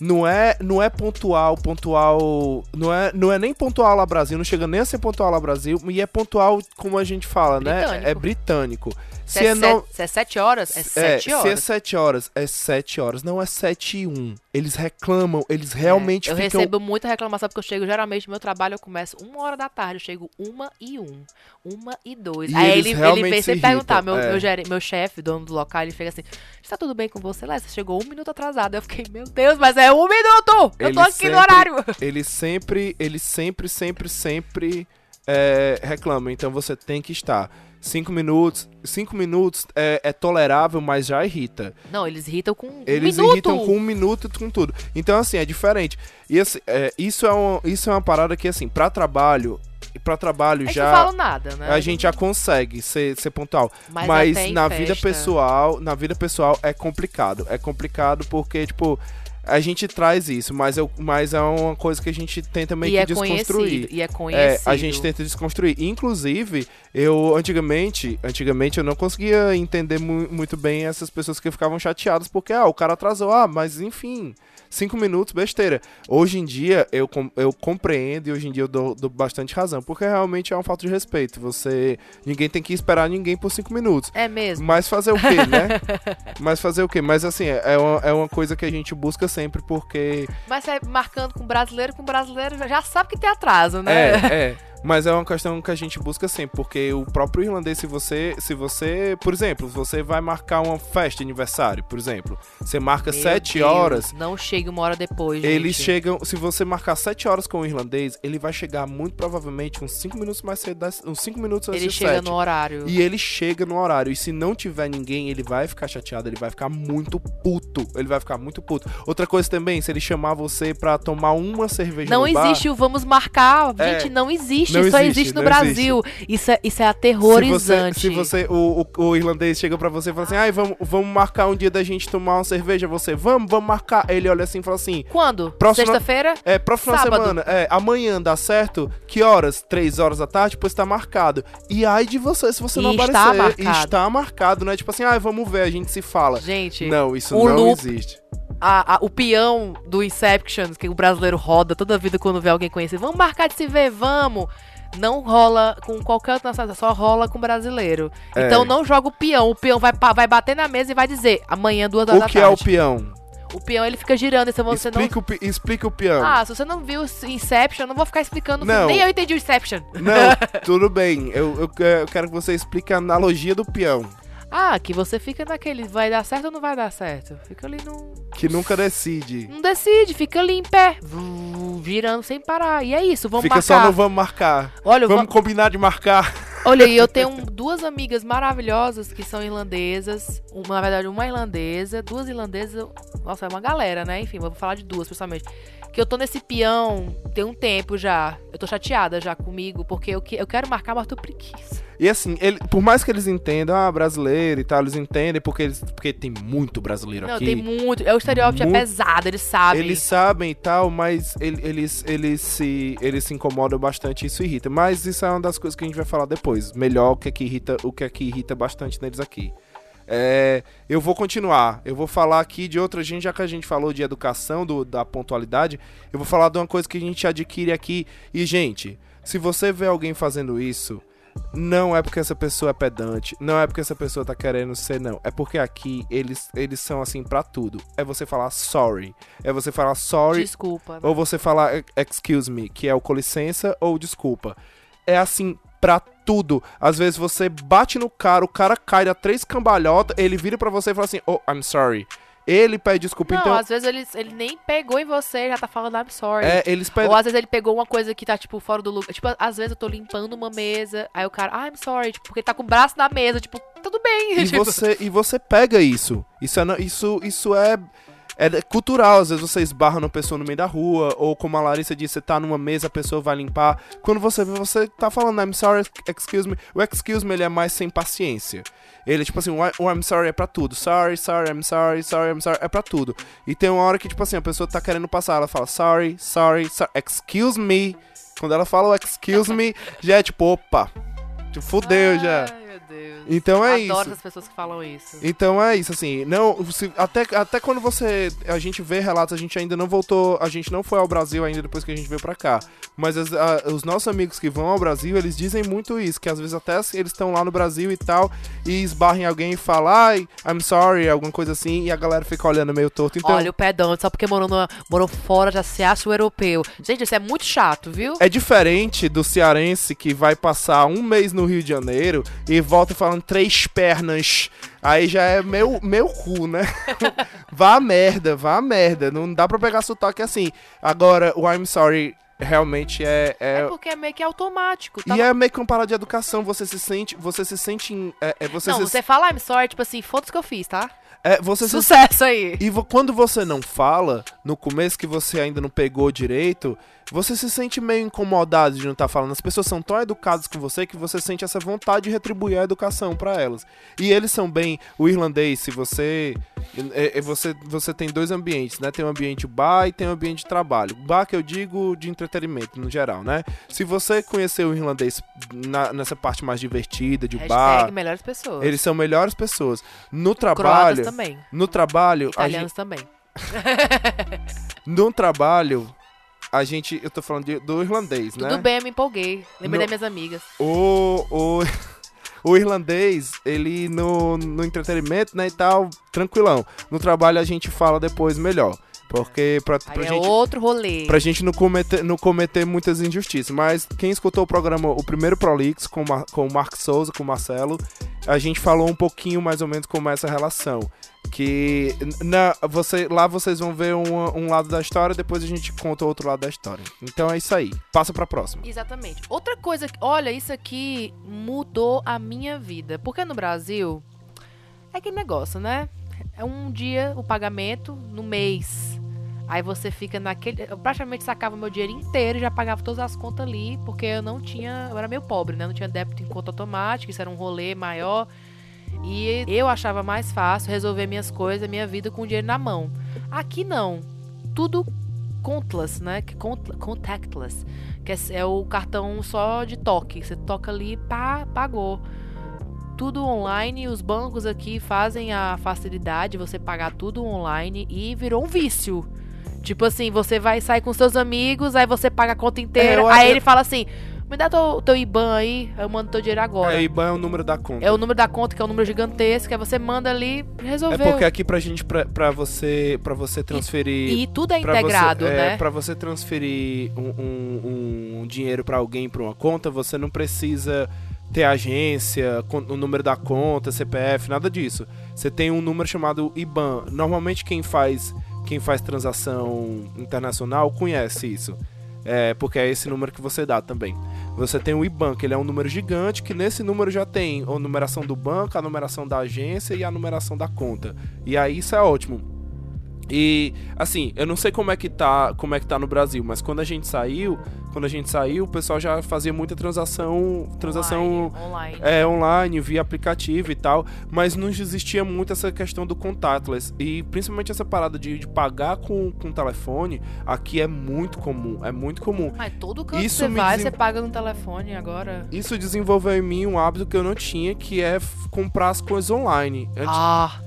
não é não é pontual, pontual, não é não é nem pontual lá Brasil, não chega nem a ser pontual lá Brasil, e é pontual como a gente fala, né? Britânico. É britânico. Se, Se é, é sete, se é sete horas, é É, sete se é horas. 7 horas, é 7 horas, não é 7 e 1. Eles reclamam, eles realmente É, eu ficam. recebo muita reclamação porque eu chego geralmente no meu trabalho eu começo uma hora da tarde, eu chego uma e um, uma e dois. E Aí ele, ele vem se sempre perguntar, meu, é. meu, meu chefe, dono do local, ele fica assim, está tudo bem com você, Léo? Você chegou um minuto atrasado. Eu fiquei, meu Deus, mas é um minuto! Eu Ele tô aqui sempre- no horário! Eles sempre, eles sempre, sempre, sempre é, reclamam. Então você tem que estar. 5 minutos. 5 minutos é, é tolerável, mas já irrita. Não, eles irritam com um Eles minuto! irritam com um minuto e com tudo. Então, assim, é diferente. E assim, é, isso, é um, isso é uma parada que, assim, pra trabalho. Pra trabalho gente já. não fala nada, né? A gente já consegue ser, ser pontual. Mas, Mas na vida festa- pessoal, na vida pessoal é complicado. É complicado porque, tipo, a gente traz isso, mas, eu, mas é uma coisa que a gente tenta meio e que é desconstruir. e é É, conhecido. a gente tenta desconstruir. Inclusive, eu antigamente, antigamente eu não conseguia entender mu- muito bem essas pessoas que ficavam chateadas porque ah, o cara atrasou, ah, mas enfim, cinco minutos, besteira. Hoje em dia eu, eu compreendo e hoje em dia eu dou, dou bastante razão, porque realmente é uma falta de respeito. Você, ninguém tem que esperar ninguém por cinco minutos. É mesmo. Mas fazer o quê, né? Mas fazer o quê? Mas assim, é é uma, é uma coisa que a gente busca sempre porque Mas é marcando com brasileiro, com brasileiro já- já sabe que tem atraso, né? É, é. Mas é uma questão que a gente busca sempre, porque o próprio irlandês, se você, se você, por exemplo, você vai marcar uma festa de aniversário, por exemplo, você marca Meu 7 Deus, horas, Não chega uma hora depois, eles gente. chegam, se você marcar 7 horas com o irlandês, ele vai chegar muito provavelmente uns 5 minutos mais cedo, uns 5 minutos antes Ele chega 7. no horário. E ele chega no horário. E se não tiver ninguém, ele vai ficar chateado, ele vai ficar muito puto. Ele vai ficar muito puto. Outra coisa também, se ele chamar você pra tomar uma cerveja Não no bar, existe o vamos marcar. É. Gente, não existe. Não Isso só existe, existe no não Brasil. Isso é, isso é Se você, aterrorizante. se você o, o, o irlandês chega pra você e fala assim, ai, vamos, vamos marcar um dia da gente tomar uma cerveja, você, vamos, vamos marcar. Ele olha assim e fala assim, Quando? Sexta-feira? é, próxima Sábado. semana, é, amanhã dá certo? Que horas? Três horas da tarde? Pois tá marcado. E ai de você se você E não está aparecer. E marcado. está marcado, não é tipo assim, ai, vamos ver, a gente se fala. Gente, Não, isso não loop- existe. A- a- o peão do Inception, que o brasileiro roda toda a vida quando vê alguém conhecido. Vamos marcar de se ver, vamos. Não rola com qualquer outra nacionalidade, só rola com brasileiro. É. Então não joga o peão. O peão vai, vai bater na mesa e vai dizer amanhã, duas horas O da que é o tarde. peão? O peão ele fica girando e se você não. Explica, o, pi- explica o peão. Ah, se você não viu Inception, eu não vou ficar explicando. o. Não. Nem eu entendi o Inception. Não, tudo bem. Eu, eu, eu quero que você explique a analogia do peão. Ah, que você fica naquele. Vai dar certo ou não vai dar certo? Fica ali no. Que nunca decide. Não decide, fica ali em pé. Vru, Girando sem parar. E é isso, vamos Fica marcar. só no vamos marcar. Olha, Vamos vou- combinar de marcar. Olha, e eu tenho duas amigas maravilhosas que são irlandesas. Uma, na verdade, uma irlandesa, duas irlandesas. Nossa, é uma galera, né? Enfim, vou falar de duas, principalmente. Que eu tô nesse peão tem um tempo já. Eu tô chateada já comigo, porque eu, que- eu quero marcar, mas tô preguiça. E assim, ele, por mais que eles entendam, ah, brasileiro e tal, eles entendem porque eles, porque tem muito brasileiro Não, aqui. tem muito. É o estereótipo Muito- é pesado, eles sabem. Eles sabem e tal, mas ele- eles, eles, se, eles se incomodam bastante e isso irrita. Mas isso é uma das coisas que a gente vai falar depois. Melhor o que é que irrita, o que é que irrita bastante neles aqui. É, eu vou continuar. Eu vou falar aqui de outra gente, já que a gente falou de educação, do- da pontualidade. Eu vou falar de uma coisa que a gente adquire aqui. E, gente, se você vê alguém fazendo isso, não é porque essa pessoa é pedante, não é porque essa pessoa tá querendo ser, não. É porque aqui eles, eles são assim pra tudo. É você falar sorry. É você falar sorry Desculpa. ou você falar "E- excuse me, que é o com licença ou desculpa. É assim pra tudo. Às vezes você bate no cara, o cara cai dá três cambalhotas, ele vira pra você e fala assim: "Oh, I'm sorry". Ele pede desculpa, Não, então às vezes ele, ele nem pegou em você, já tá falando I'm sorry. é, eles Ou às vezes ele pegou uma coisa que tá, tipo, fora do lugar. Tipo, às vezes eu tô limpando uma mesa, aí o cara, ah, I'm sorry, tipo, porque tá com o braço na mesa, tipo, tudo bem. e tipo, você e você pega isso. Isso é isso isso é é cultural, às vezes você esbarra numa pessoa no meio da rua, ou como a Larissa disse, você tá numa mesa, a pessoa vai limpar. Quando você vê, você tá falando I'm sorry, excuse me. O excuse me ele é mais sem paciência. Ele, tipo assim, o I'm sorry é pra tudo. Sorry, sorry, I'm sorry, sorry, I'm sorry. É pra tudo. E tem uma hora que, tipo assim, a pessoa tá querendo passar, ela fala sorry, sorry, sorry, excuse me. Quando ela fala o excuse me, já é tipo, opa, tipo, fudeu já. Ai, meu Deus. Então é Adoro isso. as pessoas que falam isso. Então é isso, assim, não, se- até, até quando você, a gente vê relatos, a gente ainda não voltou, a gente não foi ao Brasil ainda depois que a gente veio pra cá, mas as- a- os nossos amigos que vão ao Brasil, eles dizem muito isso, que às vezes até eles estão lá no Brasil e tal, e esbarram em alguém e falam, ai, I'm sorry, alguma coisa assim, e a galera fica olhando meio torto, então... Olha, o pedão, só porque morou, morou fora já se acha o europeu. Gente, isso é muito chato, viu? É diferente do cearense que vai passar um mês no Rio de Janeiro e volta falando três pernas. Aí já é meu, meu cu, né? vá a merda, vá a merda. Não dá pra pegar sotaque assim. Agora, o I'm sorry realmente é. é- É porque é meio que automático. Tá E é meio que uma parada de educação. Você se sente. Você se sente. em- É, é- você Não, se, você fala I'm sorry, tipo assim, foda-se que eu fiz, tá? é, você se Sucesso aí. E quando você não fala, no começo que você ainda não pegou direito, você se sente meio incomodado de não estar falando. As pessoas são tão educadas com você que você sente essa vontade de retribuir a educação pra elas. E eles são bem. O irlandês, se você. é- é- você, você tem dois ambientes, né? Tem o ambiente bar e tem o ambiente de trabalho. Bar que eu digo de entretenimento, no geral, né? Se você conhecer o irlandês na- nessa parte mais divertida, de bar. Hashtag melhores pessoas. Eles são melhores pessoas. No Croatas trabalho. também. No trabalho, a gente, Italianos também. no trabalho, a gente. Eu tô falando de- do irlandês, né? Tudo bem, eu me empolguei. Lembrei No- das minhas amigas. O, o, o irlandês, ele no, no entretenimento, né, e tal, tranquilão. No trabalho a gente fala depois melhor. Porque pra, pra é gente. outro rolê. Pra gente não cometer, não cometer muitas injustiças. Mas quem escutou o programa, o primeiro Prolix, com, com o Mark Souza, com o Marcelo, a gente falou um pouquinho mais ou menos como é essa relação. Que na, você, lá vocês vão ver um, um lado da história, depois a gente conta o outro lado da história. Então é isso aí. Passa pra próxima. Exatamente. Outra coisa, olha, isso aqui mudou a minha vida. Porque no Brasil, é aquele negócio, né? É um dia o pagamento no mês. Aí você fica naquele. Eu praticamente sacava meu dinheiro inteiro e já pagava todas as contas ali, porque eu não tinha. Eu era meio pobre, né? Não tinha débito em conta automática, isso era um rolê maior. E eu achava mais fácil resolver minhas coisas, minha vida com o dinheiro na mão. Aqui não. Tudo countless, né? Contactless. Que é, é o cartão só de toque. Você toca ali, pá, pagou. Tudo online, os bancos aqui fazem a facilidade de você pagar tudo online e virou um vício. Tipo assim, você vai sair com seus amigos, aí você paga a conta inteira, É, aí eu- ele fala assim: me dá teu, teu IBAN aí, eu mando teu dinheiro agora. É, IBAN é o número da conta. É o número da conta, que é um número gigantesco, aí você manda ali, É resolveu. porque aqui pra gente, pra, pra você, pra você transferir. E tudo é integrado, você, é, né? Pra você transferir um, um- um dinheiro pra alguém pra uma conta, você não precisa ter agência, o número da conta, CPF, nada disso. Você tem um número chamado IBAN. Normalmente quem faz quem faz transação internacional conhece isso. É, porque é esse número que você dá também. Você tem o IBAN, que ele é um número gigante, que nesse número já tem a numeração do banco, a numeração da agência e a numeração da conta. E aí isso é ótimo. E assim, eu não sei como é que tá, como é que tá no Brasil, mas quando a gente saiu, quando a gente saiu, o pessoal já fazia muita transação, transação Online, é, online, via aplicativo e tal, mas não existia muito essa questão do contactless. E principalmente essa parada de, de pagar com, com telefone, aqui é muito comum, é muito comum. Mas todo canto que Isso você me vai, você paga no telefone agora. Isso desenvolveu em mim um hábito que eu não tinha, que é comprar as coisas online. Antes- Ah,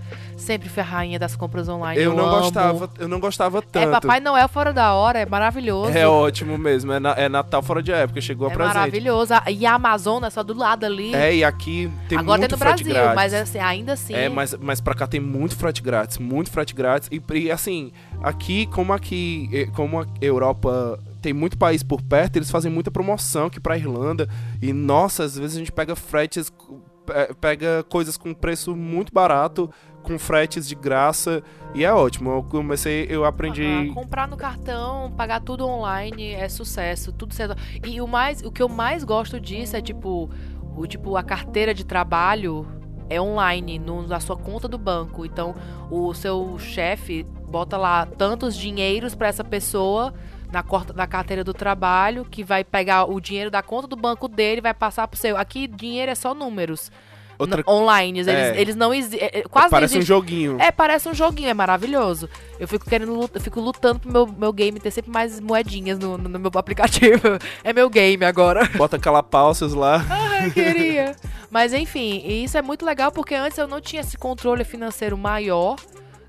sempre fui a rainha das compras online. eu Eu, não amo. gostava, eu não gostava É tanto. Papai Noel fora da hora, é maravilhoso. É ótimo mesmo, é, na- é Natal fora de época, chegou a É presente. maravilhoso. A- E a Amazônia só do lado ali. É, e aqui tem Agora muito tem no frete Brasil, grátis. mas assim, ainda assim. É, mas, mas pra cá tem muito frete grátis, muito frete grátis. E, e, assim, aqui, como aqui, eh, como a Europa tem muito país por perto, eles fazem muita promoção aqui pra Irlanda. E, nossa, às vezes a gente pega fretes, pe- pega coisas com preço muito barato, com fretes de graça. E é ótimo. Eu comecei, eu aprendi. Comprar no cartão, pagar tudo online é sucesso, tudo certo. E o mais, o que eu mais gosto disso é tipo, o tipo a carteira de trabalho é online no- na sua conta do banco. Então, o seu chefe bota lá tantos dinheiros pra essa pessoa na, na carteira do trabalho, que vai pegar o dinheiro da conta do banco dele e vai passar pro seu. Aqui, dinheiro é só números. Outra- online. Eles, É. eles não existem. Quase Parece um joguinho. É, parece um joguinho, é maravilhoso. Eu fico querendo, eu fico lutando pro meu, meu game ter sempre mais moedinhas no, no meu aplicativo. É meu game agora. Bota calapaucios lá. Ai, queria. Mas enfim, e isso é muito legal porque antes eu não tinha esse controle financeiro maior,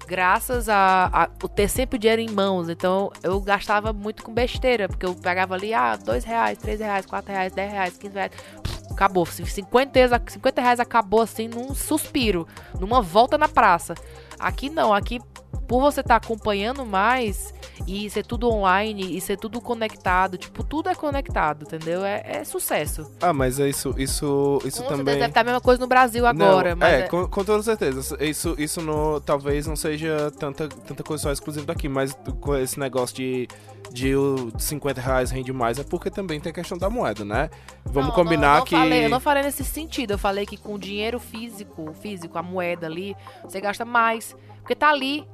graças a, a o ter sempre o dinheiro em mãos. Então eu gastava muito com besteira, porque eu pegava ali, ah, dois reais, três reais, quatro reais, dez reais, quinze reais. Pff, Acabou. 50 reais, 50 reais acabou assim num suspiro, numa volta na praça. Aqui não, aqui por você estar acompanhando mais e ser tudo online e ser tudo conectado, tipo, tudo é conectado, entendeu? É, é sucesso. Ah, mas é isso, isso, isso Com também. deve estar a mesma coisa no Brasil agora, Não, é, é- Com, com toda certeza. Isso, isso no, talvez não seja tanta, tanta coisa só exclusiva daqui, mas com esse negócio de, de o 50 reais rende mais é porque também tem a questão da moeda, né? Vamos Não, combinar não, não que. Falei, eu não falei nesse sentido, eu falei que com dinheiro físico, físico, a moeda ali, você gasta mais. Porque tá ali.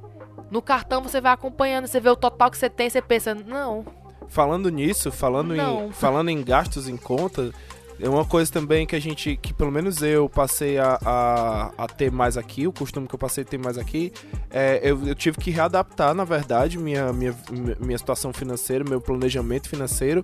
No cartão você vai acompanhando, você vê o total que você tem, você pensa, não, Falando nisso, falando Não. em, falando em gastos em conta, é uma coisa também que a gente, que pelo menos eu passei a, a, a ter mais aqui, o costume que eu passei a ter mais aqui, é, eu, eu tive que readaptar, na verdade, minha, minha, minha situação financeira, meu planejamento financeiro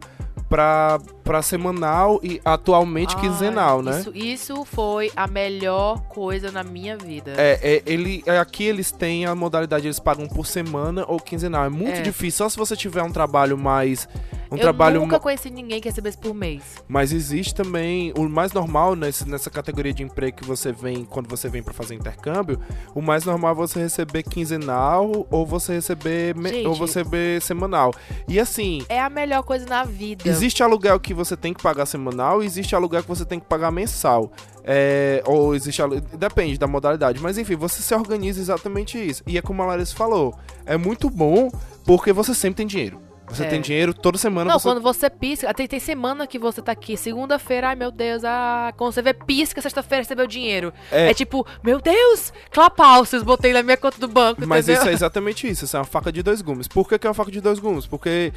pra, pra semanal e atualmente Ai, quinzenal, né? Isso, isso foi a melhor coisa na minha vida. É, é, ele, é, aqui eles têm a modalidade, eles pagam por semana ou quinzenal. É muito É. difícil, só se você tiver um trabalho mais. Um eu trabalho nunca conheci ninguém que recebesse por mês. Mas existe também o mais normal nesse, nessa categoria de emprego que você vem quando você vem pra fazer intercâmbio. O mais normal é você receber quinzenal ou você receber Gente. ou você receber semanal. E assim, É a melhor coisa na vida. existe aluguel que você tem que pagar semanal e existe aluguel que você tem que pagar mensal. É, ou existe depende da modalidade, mas enfim, você se organiza exatamente isso. E é como a Larissa falou, é muito bom porque você sempre tem dinheiro. Você É. tem dinheiro toda semana. Não, você... quando você pisca. Tem, tem semana que você tá aqui, segunda-feira, ai meu Deus, ah, quando você vê pisca, sexta-feira recebeu dinheiro. É. É, tipo, meu Deus, clapalcios, botei na minha conta do banco, Mas entendeu? isso é exatamente isso, isso é uma faca de dois gumes. Por que, que é uma faca de dois gumes? Porque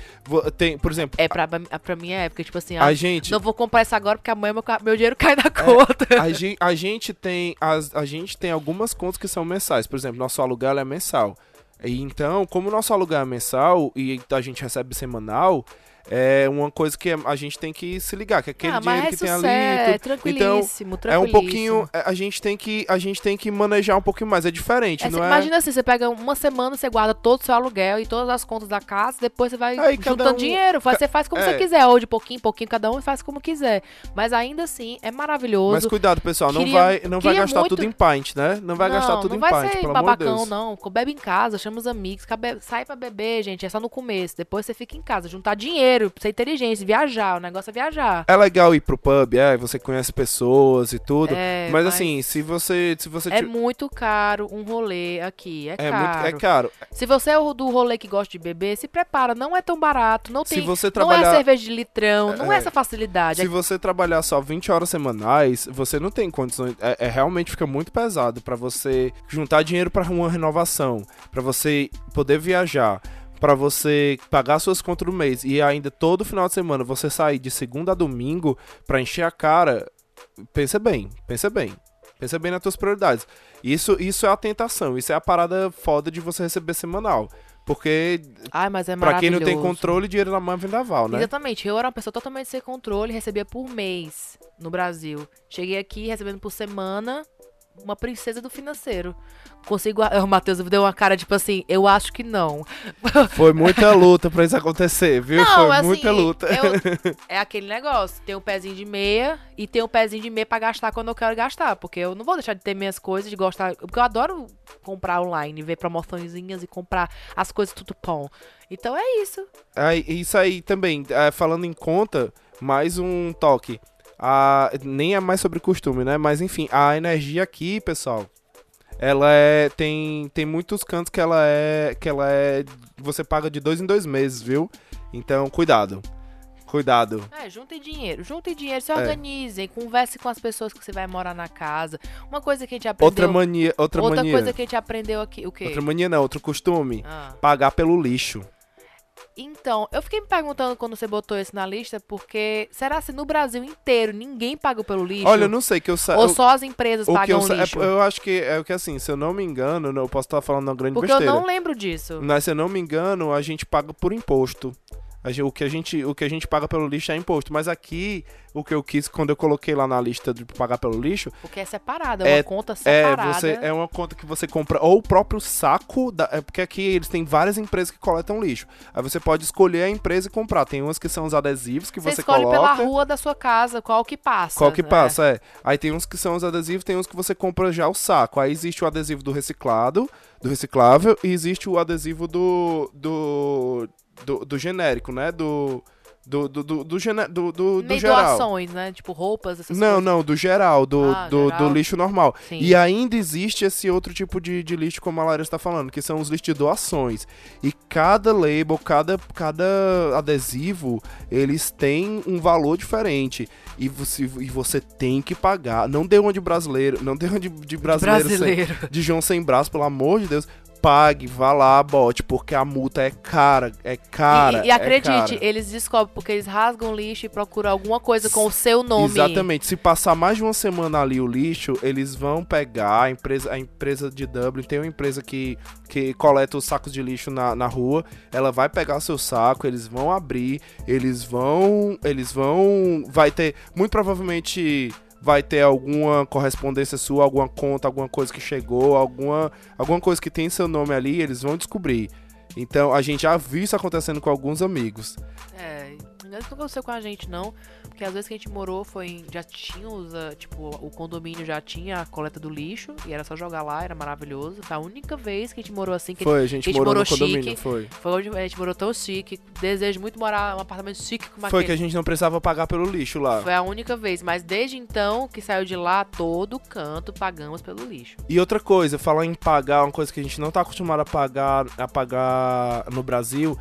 tem, por exemplo, É pra, pra minha época, tipo assim, a ah, gente. não vou comprar isso agora porque amanhã meu, meu dinheiro cai na conta. A gente, a gente tem as, a gente tem algumas contas que são mensais. Por exemplo, nosso aluguel é mensal. E então, como o nosso aluguel é mensal e a gente recebe semanal, é uma coisa que a gente tem que se ligar, que aquele ah, dinheiro que tem é ali. sucesso, tudo- é tranquilíssimo, é um tranquilíssimo. pouquinho. é, A gente tem que a gente tem que manejar um pouquinho mais. É diferente, É, não é? Imagina assim, você pega uma semana, você guarda todo o seu aluguel e todas as contas da casa, depois você vai Aí juntando um- dinheiro. Você faz como é. você quiser, ou de pouquinho em pouquinho, cada um faz como quiser. Mas ainda assim, é maravilhoso. Mas cuidado, pessoal, não Queria- vai, não vai gastar muito- tudo em pint, né? Não vai gastar tudo não em vai pint, ser pelo amor de babacão, Deus. não. Bebe em casa, chama os amigos, sai pra beber, gente. É só no começo. Depois você fica em casa, juntar dinheiro, ser inteligente, viajar. O negócio é viajar. É legal ir pro pub, é, você conhece pessoas e tudo. É, mas, mas assim, se você. Se você É ti- muito caro um rolê aqui. É, é caro. muito. É caro. Se você é do rolê que gosta de beber, se prepara. Não é tão barato. Não Se tem. você Não trabalhar. é cerveja de litrão. Não é É. essa facilidade. Se você trabalhar só 20 horas semanais, você não tem condições. É, é realmente fica muito pesado pra você juntar dinheiro pra uma renovação, pra você poder viajar, pra você pagar suas contas do mês e ainda todo final de semana você sair de segunda a domingo pra encher a cara. Pensa bem, pensa bem. Pensa bem nas tuas prioridades. Isso, isso é a tentação, isso é a parada foda de você receber semanal. Porque, Ai, mas é pra quem não tem controle, dinheiro na mão é vendaval, né? Exatamente. Eu era uma pessoa totalmente sem controle, recebia por mês no Brasil. Cheguei aqui recebendo por semana uma princesa do financeiro. Consigo. O Matheus deu uma cara tipo assim, eu acho que não. Foi muita luta pra isso acontecer, viu? Não, Foi assim, muita luta. eu- é aquele negócio. Tem um pezinho de meia e tem um pezinho de meia pra gastar quando eu quero gastar. Porque eu não vou deixar de ter minhas coisas, de gostar. Porque eu adoro comprar online, ver promoçõezinhas e comprar as coisas tudo pão. Então é isso. Aí, isso aí também, é, falando em conta, mais um toque. A, nem é mais sobre costume, né? Mas enfim, a energia aqui, pessoal, ela é. Tem, tem muitos cantos que ela é. Que ela é. Você paga de dois em dois meses, viu? Então, cuidado. Cuidado. É, juntem dinheiro. Juntem dinheiro, se organizem, converse com as pessoas que você vai morar na casa. Uma coisa que a gente aprendeu. Outra mania, outra, outra mania. coisa que a gente aprendeu aqui, o quê? Outra mania não, outro costume. Ah. Pagar pelo lixo. Então, eu fiquei me perguntando quando você botou isso na lista, porque será se no Brasil inteiro ninguém paga pelo lixo? Olha, eu não sei que eu sa... Ou eu- só as empresas pagam eu, é- lixo? eu acho que é o que assim, se eu não me engano, eu posso estar falando uma grande Porque eu besteira. não lembro disso. Mas se eu não me engano, a gente paga por imposto. O que, a gente, o que a gente paga pelo lixo é imposto. Mas aqui, o que eu quis, quando eu coloquei lá na lista de pagar pelo lixo, Porque é separado, é uma É- conta é, separada. você, é uma conta que você compra ou o próprio saco, da, é porque aqui eles têm várias empresas que coletam lixo. Aí você pode escolher a empresa e comprar. Tem umas que são os adesivos que Você você, escolhe coloca. pela rua da sua casa, qual que passa. Qual que né? passa, é. Aí tem uns que são os adesivos, tem uns que você compra já o saco. Aí existe o adesivo do reciclado, do reciclável, e existe o adesivo do. do. Do, do genérico, né? Do. Do, do, do, do, gene- do, do, do geral. doações, né? Tipo roupas, essas Não, coisas. não, do geral, do, Ah, do, geral. do lixo normal. Sim. E ainda existe esse outro tipo de, de lixo, como a Larissa está falando, que são os lixos de doações. E cada label, cada, cada adesivo, eles têm um valor diferente. E você, e você tem que pagar. Não dê uma de brasileiro, não dê uma de, de brasileiro, sem- Brasileiro. de João sem braço, pelo amor de Deus. Pague, vá lá, bote, porque a multa é cara, é cara. e, e é acredite, cara. eles descobrem porque eles rasgam o lixo e procuram alguma coisa com o seu nome. Exatamente. Se passar mais de uma semana ali o lixo, eles vão pegar a empresa, a empresa de Dublin, tem uma empresa que, que coleta os sacos de lixo na, na rua, ela vai pegar seu saco, eles vão abrir, eles vão, eles vão, vai ter, muito provavelmente vai ter alguma correspondência sua, alguma conta, alguma coisa que chegou, alguma, alguma coisa que tem seu nome ali, eles vão descobrir. Então, a gente já viu isso acontecendo com alguns amigos. É, isso não aconteceu com a gente, não. Porque às vezes que a gente morou foi em, já tinha os, ah, tipo, o condomínio já tinha a coleta do lixo e era só jogar lá, era maravilhoso. Foi a única vez que a gente morou assim, que Foi, a gente, a gente morou, morou no condomínio, chique. foi. foi onde a gente morou tão chique. Desejo muito morar num apartamento chique como Foi que aquele. a gente não precisava pagar pelo lixo lá. Foi a única vez, mas desde então que saiu de lá, todo canto pagamos pelo lixo. E outra coisa, falar em pagar, uma coisa que a gente não tá acostumado a pagar, a pagar no Brasil.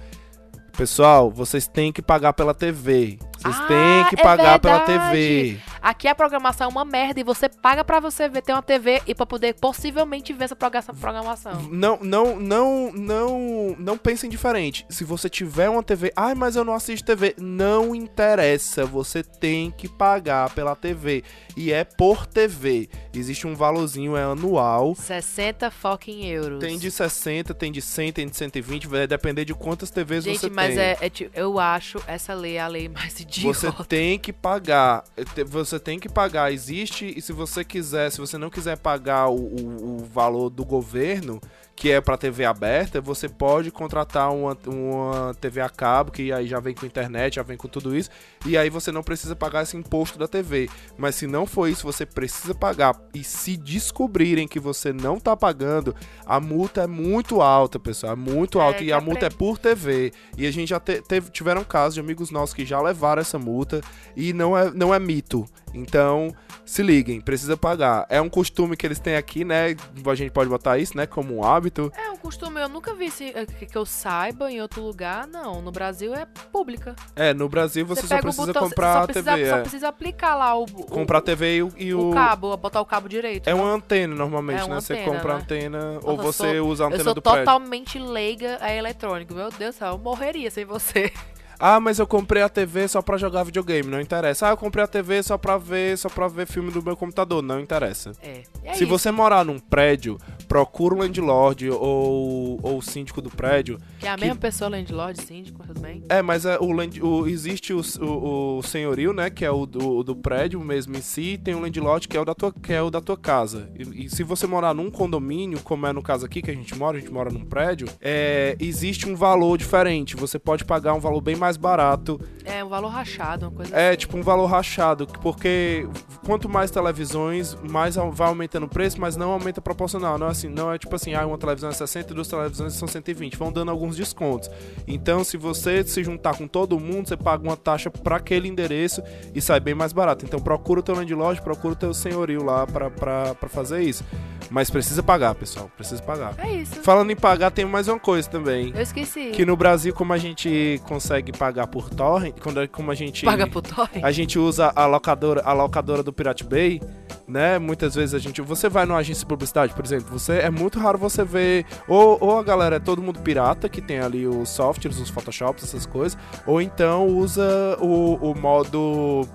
Pessoal, vocês têm que pagar pela TV. Vocês Ah, têm que é pagar pela. TV. Aqui a programação é uma merda e você paga pra você ver ter uma TV e pra poder possivelmente ver essa programação. Não, não, não, não, não pensem diferente. Se você tiver uma TV, ai, mas eu não assisto TV, não interessa. Você tem que pagar pela TV e é por TV. Existe um valorzinho, é anual. 60 fucking euros. Tem de 60, tem de 100, tem de 120, vai depender de quantas TVs Gente, você mas tem. é, é tipo, eu acho essa lei a lei mais Você tem que pagar. Te- Você tem que pagar. Existe, e se você quiser, se você não quiser pagar o, o- o valor do governo, que é para TV aberta, você pode contratar uma, uma TV a cabo, que aí já vem com internet, já vem com tudo isso, e aí você não precisa pagar esse imposto da TV. Mas se não for isso, você precisa pagar. E se descobrirem que você não tá pagando, a multa é muito alta, pessoal. É muito É, alta. E que a multa é por TV. E a gente já te- teve, tiveram casos de amigos nossos que já levaram essa multa e não é, não é mito. Então, se liguem, precisa pagar. É um costume que eles têm aqui, né? A gente pode botar isso, né? Como um hábito. É um costume, eu nunca vi esse, eh, que que eu saiba em outro lugar, não. No Brasil é pública. É, no Brasil você, só pega precisa botão, comprar só a precisa, TV. Só é. precisa aplicar lá o, o, Comprar a TV e o. e o o- cabo, botar o cabo direito. É né? uma antena normalmente, É uma né? Você antena, compra a né? antena ou Nossa, eu você sou- usa a Eu antena sou do prédio. totalmente leiga a eletrônico. Meu Deus do céu, eu morreria sem você. Ah, mas eu comprei a TV só pra jogar videogame, não interessa. Ah, eu comprei a TV só pra ver, só para ver filme do meu computador, não interessa. É. é Se isso. você morar num prédio, procura o landlord ou, ou o síndico do prédio. Que é a que- mesma pessoa, landlord, síndico, tudo bem? É, mas é, o, land, o- existe o, o, o senhorio, né? Que é o do, do prédio mesmo em si, e tem o landlord que é o da tua, que é o da tua casa. E, e se você morar num condomínio, como é no caso aqui que a gente mora, a gente mora num prédio, é, existe um valor diferente. Você pode pagar um valor bem mais barato. É um valor rachado, uma coisa É assim. tipo um valor rachado, porque quanto mais televisões, mais vai aumentando o preço, mas não aumenta proporcional. Não é assim, não é tipo assim, ah, uma televisão é 60 e duas televisões são 120. Vão dando alguns descontos. Então, se você se juntar com todo mundo, você paga uma taxa para aquele endereço e sai bem mais barato. Então, procura o teu landlord, procura o teu senhorio lá pra fazer isso. Mas precisa pagar, pessoal. Precisa pagar. É isso. Falando em pagar, tem mais uma coisa também. Eu esqueci. Que no Brasil, como a gente consegue pagar por torrent, quando, como a gente Paga pro torre. a gente usa a locadora, a locadora do Pirate Bay, né? Muitas vezes a gente, você vai numa agência de publicidade, por exemplo, você é muito raro você ver ou, ou a galera é todo mundo pirata que tem ali os softwares, os photoshops, essas coisas, ou então usa o, o modo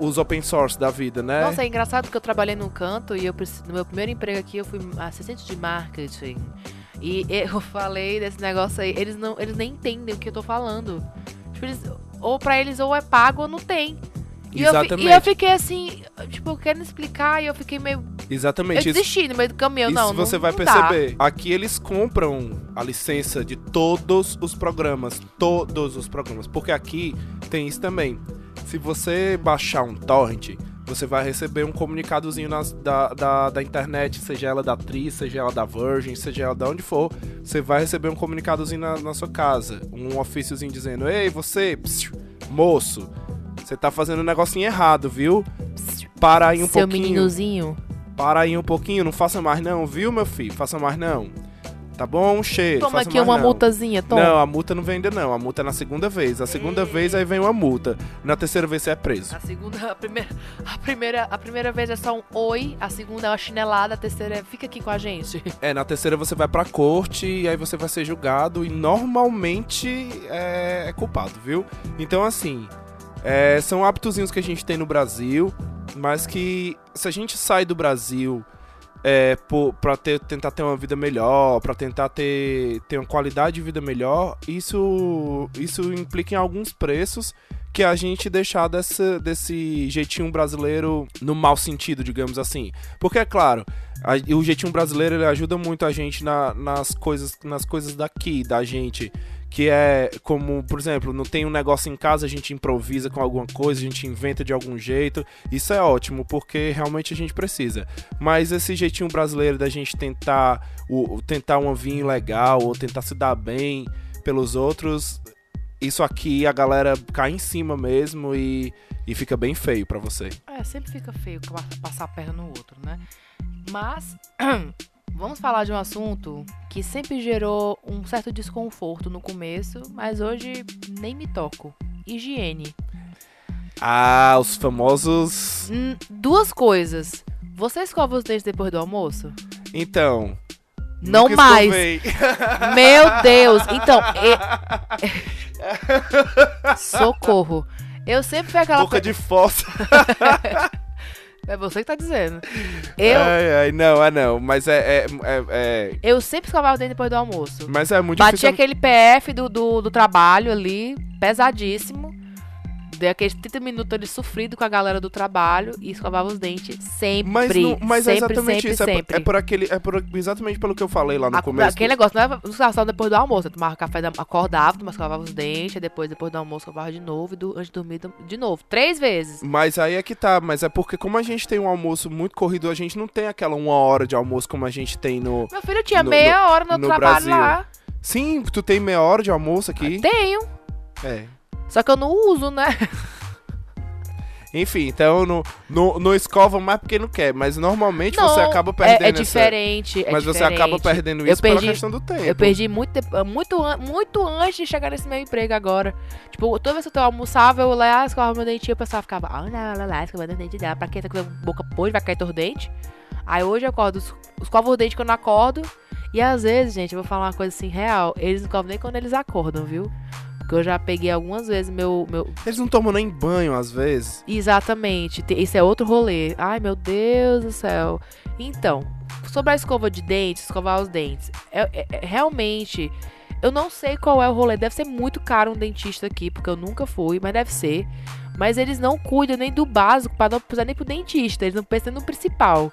os open source da vida, né? Nossa, é engraçado que eu trabalhei num canto e eu no meu primeiro emprego aqui eu fui assistente de marketing. E eu falei desse negócio aí, eles não, eles nem entendem o que eu tô falando. Tipo, eles, ou pra eles ou é pago ou não tem. E eu, Exatamente. e eu fiquei assim, tipo, querendo explicar e eu fiquei meio. Eu Exatamente. Isso, desisti no meio do caminho, isso não. você não, vai não dá. perceber. Aqui eles compram a licença de todos os programas, todos os programas, porque aqui tem isso também. Se você baixar um torrent, você vai receber um comunicadozinho nas- da, da, da internet, seja ela da Atriz, seja ela da Virgin, seja ela de onde for, você vai receber um comunicadozinho na, na sua casa, um ofíciozinho dizendo: Ei, você, psiu, moço, você tá fazendo um negocinho errado, viu? Para aí um Seu pouquinho. meninozinho. Para aí um pouquinho, não faça mais não, viu, meu filho? Faça mais não. Tá bom? Um cheiro. Toma aqui uma não. multazinha, toma. Não, a multa não vem ainda não. A multa é na segunda vez. A segunda vez aí vem uma multa. Na terceira vez você é preso. A segunda, a primeira, a primeira, a primeira vez é só um oi, a segunda é uma chinelada, a terceira é fica aqui com a gente. É, na terceira você vai pra corte e aí você vai ser julgado e normalmente é, é culpado, viu? Então, assim, é, são hábitozinhos que a gente tem no Brasil, mas que se a gente sai do Brasil é, ter, tentar ter uma vida melhor, pra tentar ter, ter uma qualidade de vida melhor, isso, isso implica em alguns preços que a gente deixar desse jeitinho brasileiro no mau sentido, digamos assim. Porque, é claro, a- o jeitinho brasileiro ele ajuda muito a gente na- nas, coisas, nas coisas daqui, da gente. Que é como, por exemplo, não tem um negócio em casa, a gente improvisa com alguma coisa, a gente inventa de algum jeito. Isso é ótimo, porque realmente a gente precisa. Mas esse jeitinho brasileiro da gente tentar, o, tentar uma vinho legal, ou tentar se dar bem pelos outros, isso aqui a galera cai em cima mesmo e, e fica bem feio pra você. É, sempre fica feio pa- passar a perna no outro, né? Mas vamos falar de um assunto que sempre gerou um certo desconforto no começo, mas hoje nem me toco. Higiene. Ah, os famosos. Hum, duas coisas. Você escova os dentes depois do almoço? Então. Não mais. Meu Deus! Então, e- socorro. Eu sempre fui aquela Boca de fossa. É você que tá dizendo. Eu, Ai, ai, não, é não. Mas é. é, é- é- eu sempre escovava o dente depois do almoço. mas é muito Bati difícil. aquele PF do, do, do trabalho ali, pesadíssimo. Dei aqueles 30 minutos ali sofrido com a galera do trabalho e escovava os dentes sempre. Mas, não, mas é sempre, exatamente sempre, isso. é por- sempre. É por, aquele. É por, exatamente pelo que eu falei lá no A- começo. Aquele negócio, não é só depois do almoço. Eu tomava café, da, acordava, tomava, escovava os dentes, depois, depois do almoço, escovava de novo, e do, antes de dormir, de novo. Três vezes. Mas aí é que tá, mas é porque como a gente tem um almoço muito corrido, a gente não tem aquela uma hora de almoço como a gente tem no. Meu filho tinha No- meia hora no, no trabalho Brasil. lá. Sim, tu tem meia hora de almoço aqui. Tenho. É. Só que eu não uso, né? Enfim, então não, não, não escova mais porque não quer, mas normalmente Não, você acaba é, perdendo é essa- diferente. é Mas você acaba diferente. perdendo isso pela perdi- questão do tempo. Eu perdi muito, muito, muito antes de chegar nesse meu emprego agora. Tipo, toda vez que eu almoçava, eu lá escovava meu dentinho, o pessoal ficava, ah, lá, lá, lá, escovando o dente dela. Pra quem tá com a boca podre, vai cair teu dente. Aí hoje eu acordo, es- escovo o dente quando eu acordo. E às vezes, gente, eu vou falar uma coisa assim, real, eles não escovam nem quando eles acordam, viu? Porque eu já peguei algumas vezes meu, meu, Eles não tomam nem banho às vezes. Exatamente. te- Esse é outro rolê. Ai, meu Deus do céu. Então, sobre a escova de dentes, escovar os dentes. É, é- é- realmente, eu não sei qual é o rolê. Deve ser muito caro um dentista aqui, porque eu nunca fui, mas deve ser. Mas eles não cuidam nem do básico, para não precisar nem pro dentista. Eles não pensam no principal.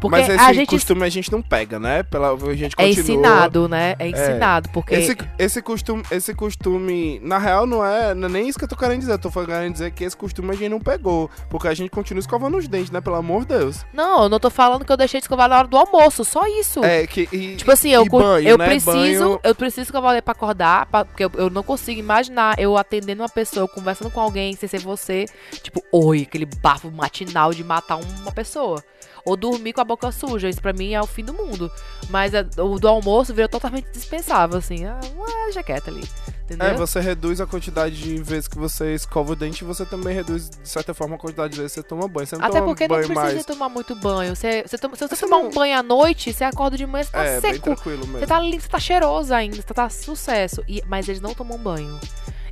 Porque Mas esse a gente costume a gente não pega, né? Pela, a gente é continua. ensinado, né? É ensinado, porque Esse, esse, costume, esse costume, na real, não é, não é nem isso que eu tô querendo dizer. Eu tô querendo dizer que esse costume a gente não pegou. Porque a gente continua escovando os dentes, né? Pelo amor de Deus. não, eu não tô falando que eu deixei de escovar na hora do almoço, só isso. É, que. E, Tipo assim, eu, banho, eu né? preciso, Banho- eu preciso escovar o dedo pra acordar, pra- porque eu, eu não consigo imaginar eu atendendo uma pessoa, conversando com alguém sem ser você, tipo, oi, aquele bafo matinal de matar uma pessoa. Ou dormir com a boca suja. Isso pra mim é o fim do mundo. Mas a- o do almoço virou totalmente dispensável, assim. Ah, uma jaqueta ali. Entendeu? É, você reduz a quantidade de vezes que você escova o dente e você também reduz, de certa forma, a quantidade de vezes que você toma banho. Você não Até toma porque não banho precisa mais. tomar muito banho. Você, você toma- se você Você tomar não- um banho à noite, você acorda de manhã, você tá É, bem seco. tranquilo mesmo. Você tá, li- você tá cheiroso ainda, você tá sucesso. E- mas eles não tomam banho.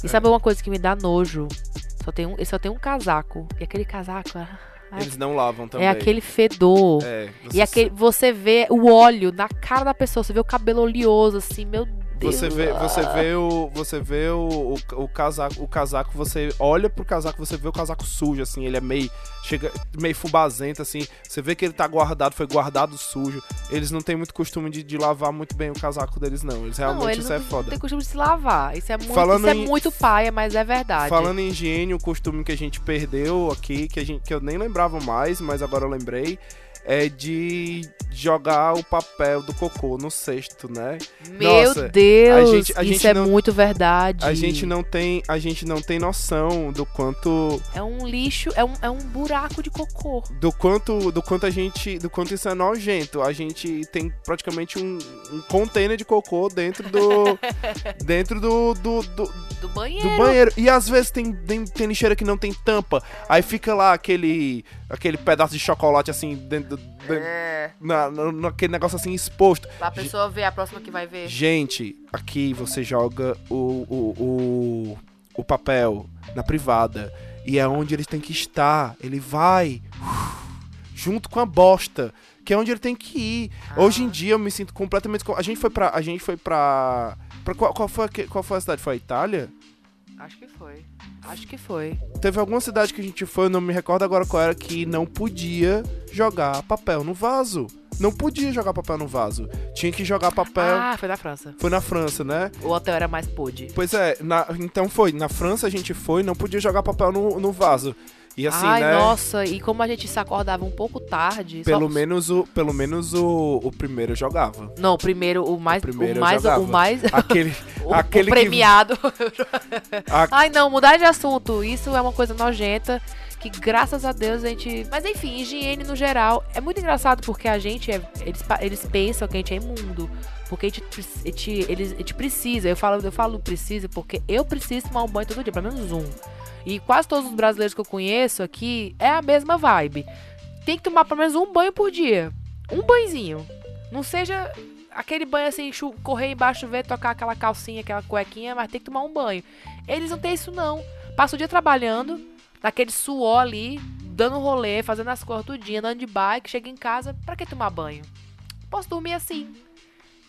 E É. sabe uma coisa que me dá nojo? Só tem um, só tem um casaco. E aquele casaco ah, Eles não lavam também. é aquele fedor. É, E aquele, você vê o óleo na cara da pessoa, você vê o cabelo oleoso, assim, meu Deus. Você vê, você vê o, você vê o, o, o casaco, o casaco, você olha pro casaco, você vê o casaco sujo, assim, ele é meio, chega, meio fubazento, assim, você vê que ele tá guardado, foi guardado sujo, eles não têm muito costume de, de lavar muito bem o casaco deles, não, eles realmente, não, ele isso não, é foda. não tem costume de se lavar. Isso é muito, Falando isso é em- muito paia, mas é verdade. Falando em higiene, o costume que a gente perdeu aqui, que, a gente, que eu nem lembrava mais, mas agora eu lembrei, é de jogar o papel do cocô no cesto, né? Meu Nossa, Deus, a gente- a isso gente é não- muito verdade. A gente não tem, a gente não tem noção do quanto É um lixo, é um, é um buraco de cocô. do quanto do quanto a gente do quanto isso é nojento a gente tem praticamente um, um container de cocô dentro do dentro do, do, do, Do banheiro. do banheiro e às vezes tem, tem tem lixeira que não tem tampa aí fica lá aquele aquele pedaço de chocolate assim dentro, do- dentro É. na, na- naquele negócio assim exposto Pra pessoa ver, a próxima que vai ver. Gente, aqui você joga o, o, o, o papel na privada. E é onde ele tem que estar. Ele vai uf, junto com a bosta. Que é onde ele tem que ir. Hoje em dia eu me sinto completamente. co- A gente foi pra. A gente foi pra. pra qual, qual, foi, qual foi a cidade? Foi a Itália? Acho que foi. Acho que foi. Teve alguma cidade que a gente foi, eu não me recordo agora qual era, que não podia jogar papel no vaso. Não podia jogar papel no vaso. Tinha que jogar papel. Ah, foi da França. Foi na França, né? O hotel era mais pude. Pois é, na- então foi. Na França a gente foi, não podia jogar papel no, no vaso. E assim, Ai, né? nossa, e como a gente se acordava um pouco tarde. só- Pelo menos o, pelo menos o, o primeiro jogava. Não, o primeiro, o mais. O primeiro o mais. jogava. O mais. Aquele. o, aquele o premiado. que. Ai, não, mudar de assunto. Isso é uma coisa nojenta. Que graças a Deus a gente. Mas enfim, higiene no geral. É muito engraçado porque a gente. É... Eles, eles pensam que a gente é imundo. Porque a gente, a gente, eles, a gente precisa. Eu falo, eu falo precisa porque eu preciso tomar um banho todo dia, pelo menos um. E quase todos os brasileiros que eu conheço aqui é a mesma vibe. Tem que tomar pelo menos um banho por dia. Um banhozinho. Não seja aquele banho assim, correr embaixo chuveiro, tocar aquela calcinha, aquela cuequinha, mas tem que tomar um banho. Eles não têm isso não. Passa o dia trabalhando, naquele suor ali, dando rolê, fazendo as coisas tudinho, andando de bike, chega em casa, pra que tomar banho? Posso dormir assim.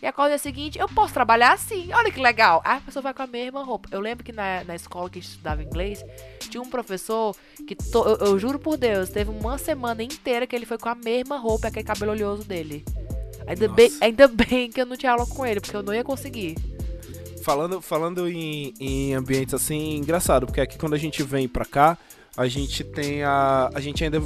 E a coisa é a seguinte, eu posso trabalhar assim. Olha que legal. Aí a pessoa vai com a mesma roupa. Eu lembro que na, na escola que a gente estudava inglês, tinha um professor que, to- eu, eu juro por Deus, teve uma semana inteira que ele foi com a mesma roupa e aquele cabelo oleoso dele. Ainda Nossa. bem, ainda bem que eu não tinha aula com ele, porque eu não ia conseguir. Falando, falando em, em ambientes assim, engraçado, porque aqui quando a gente vem pra cá, a gente tem a. A gente ainda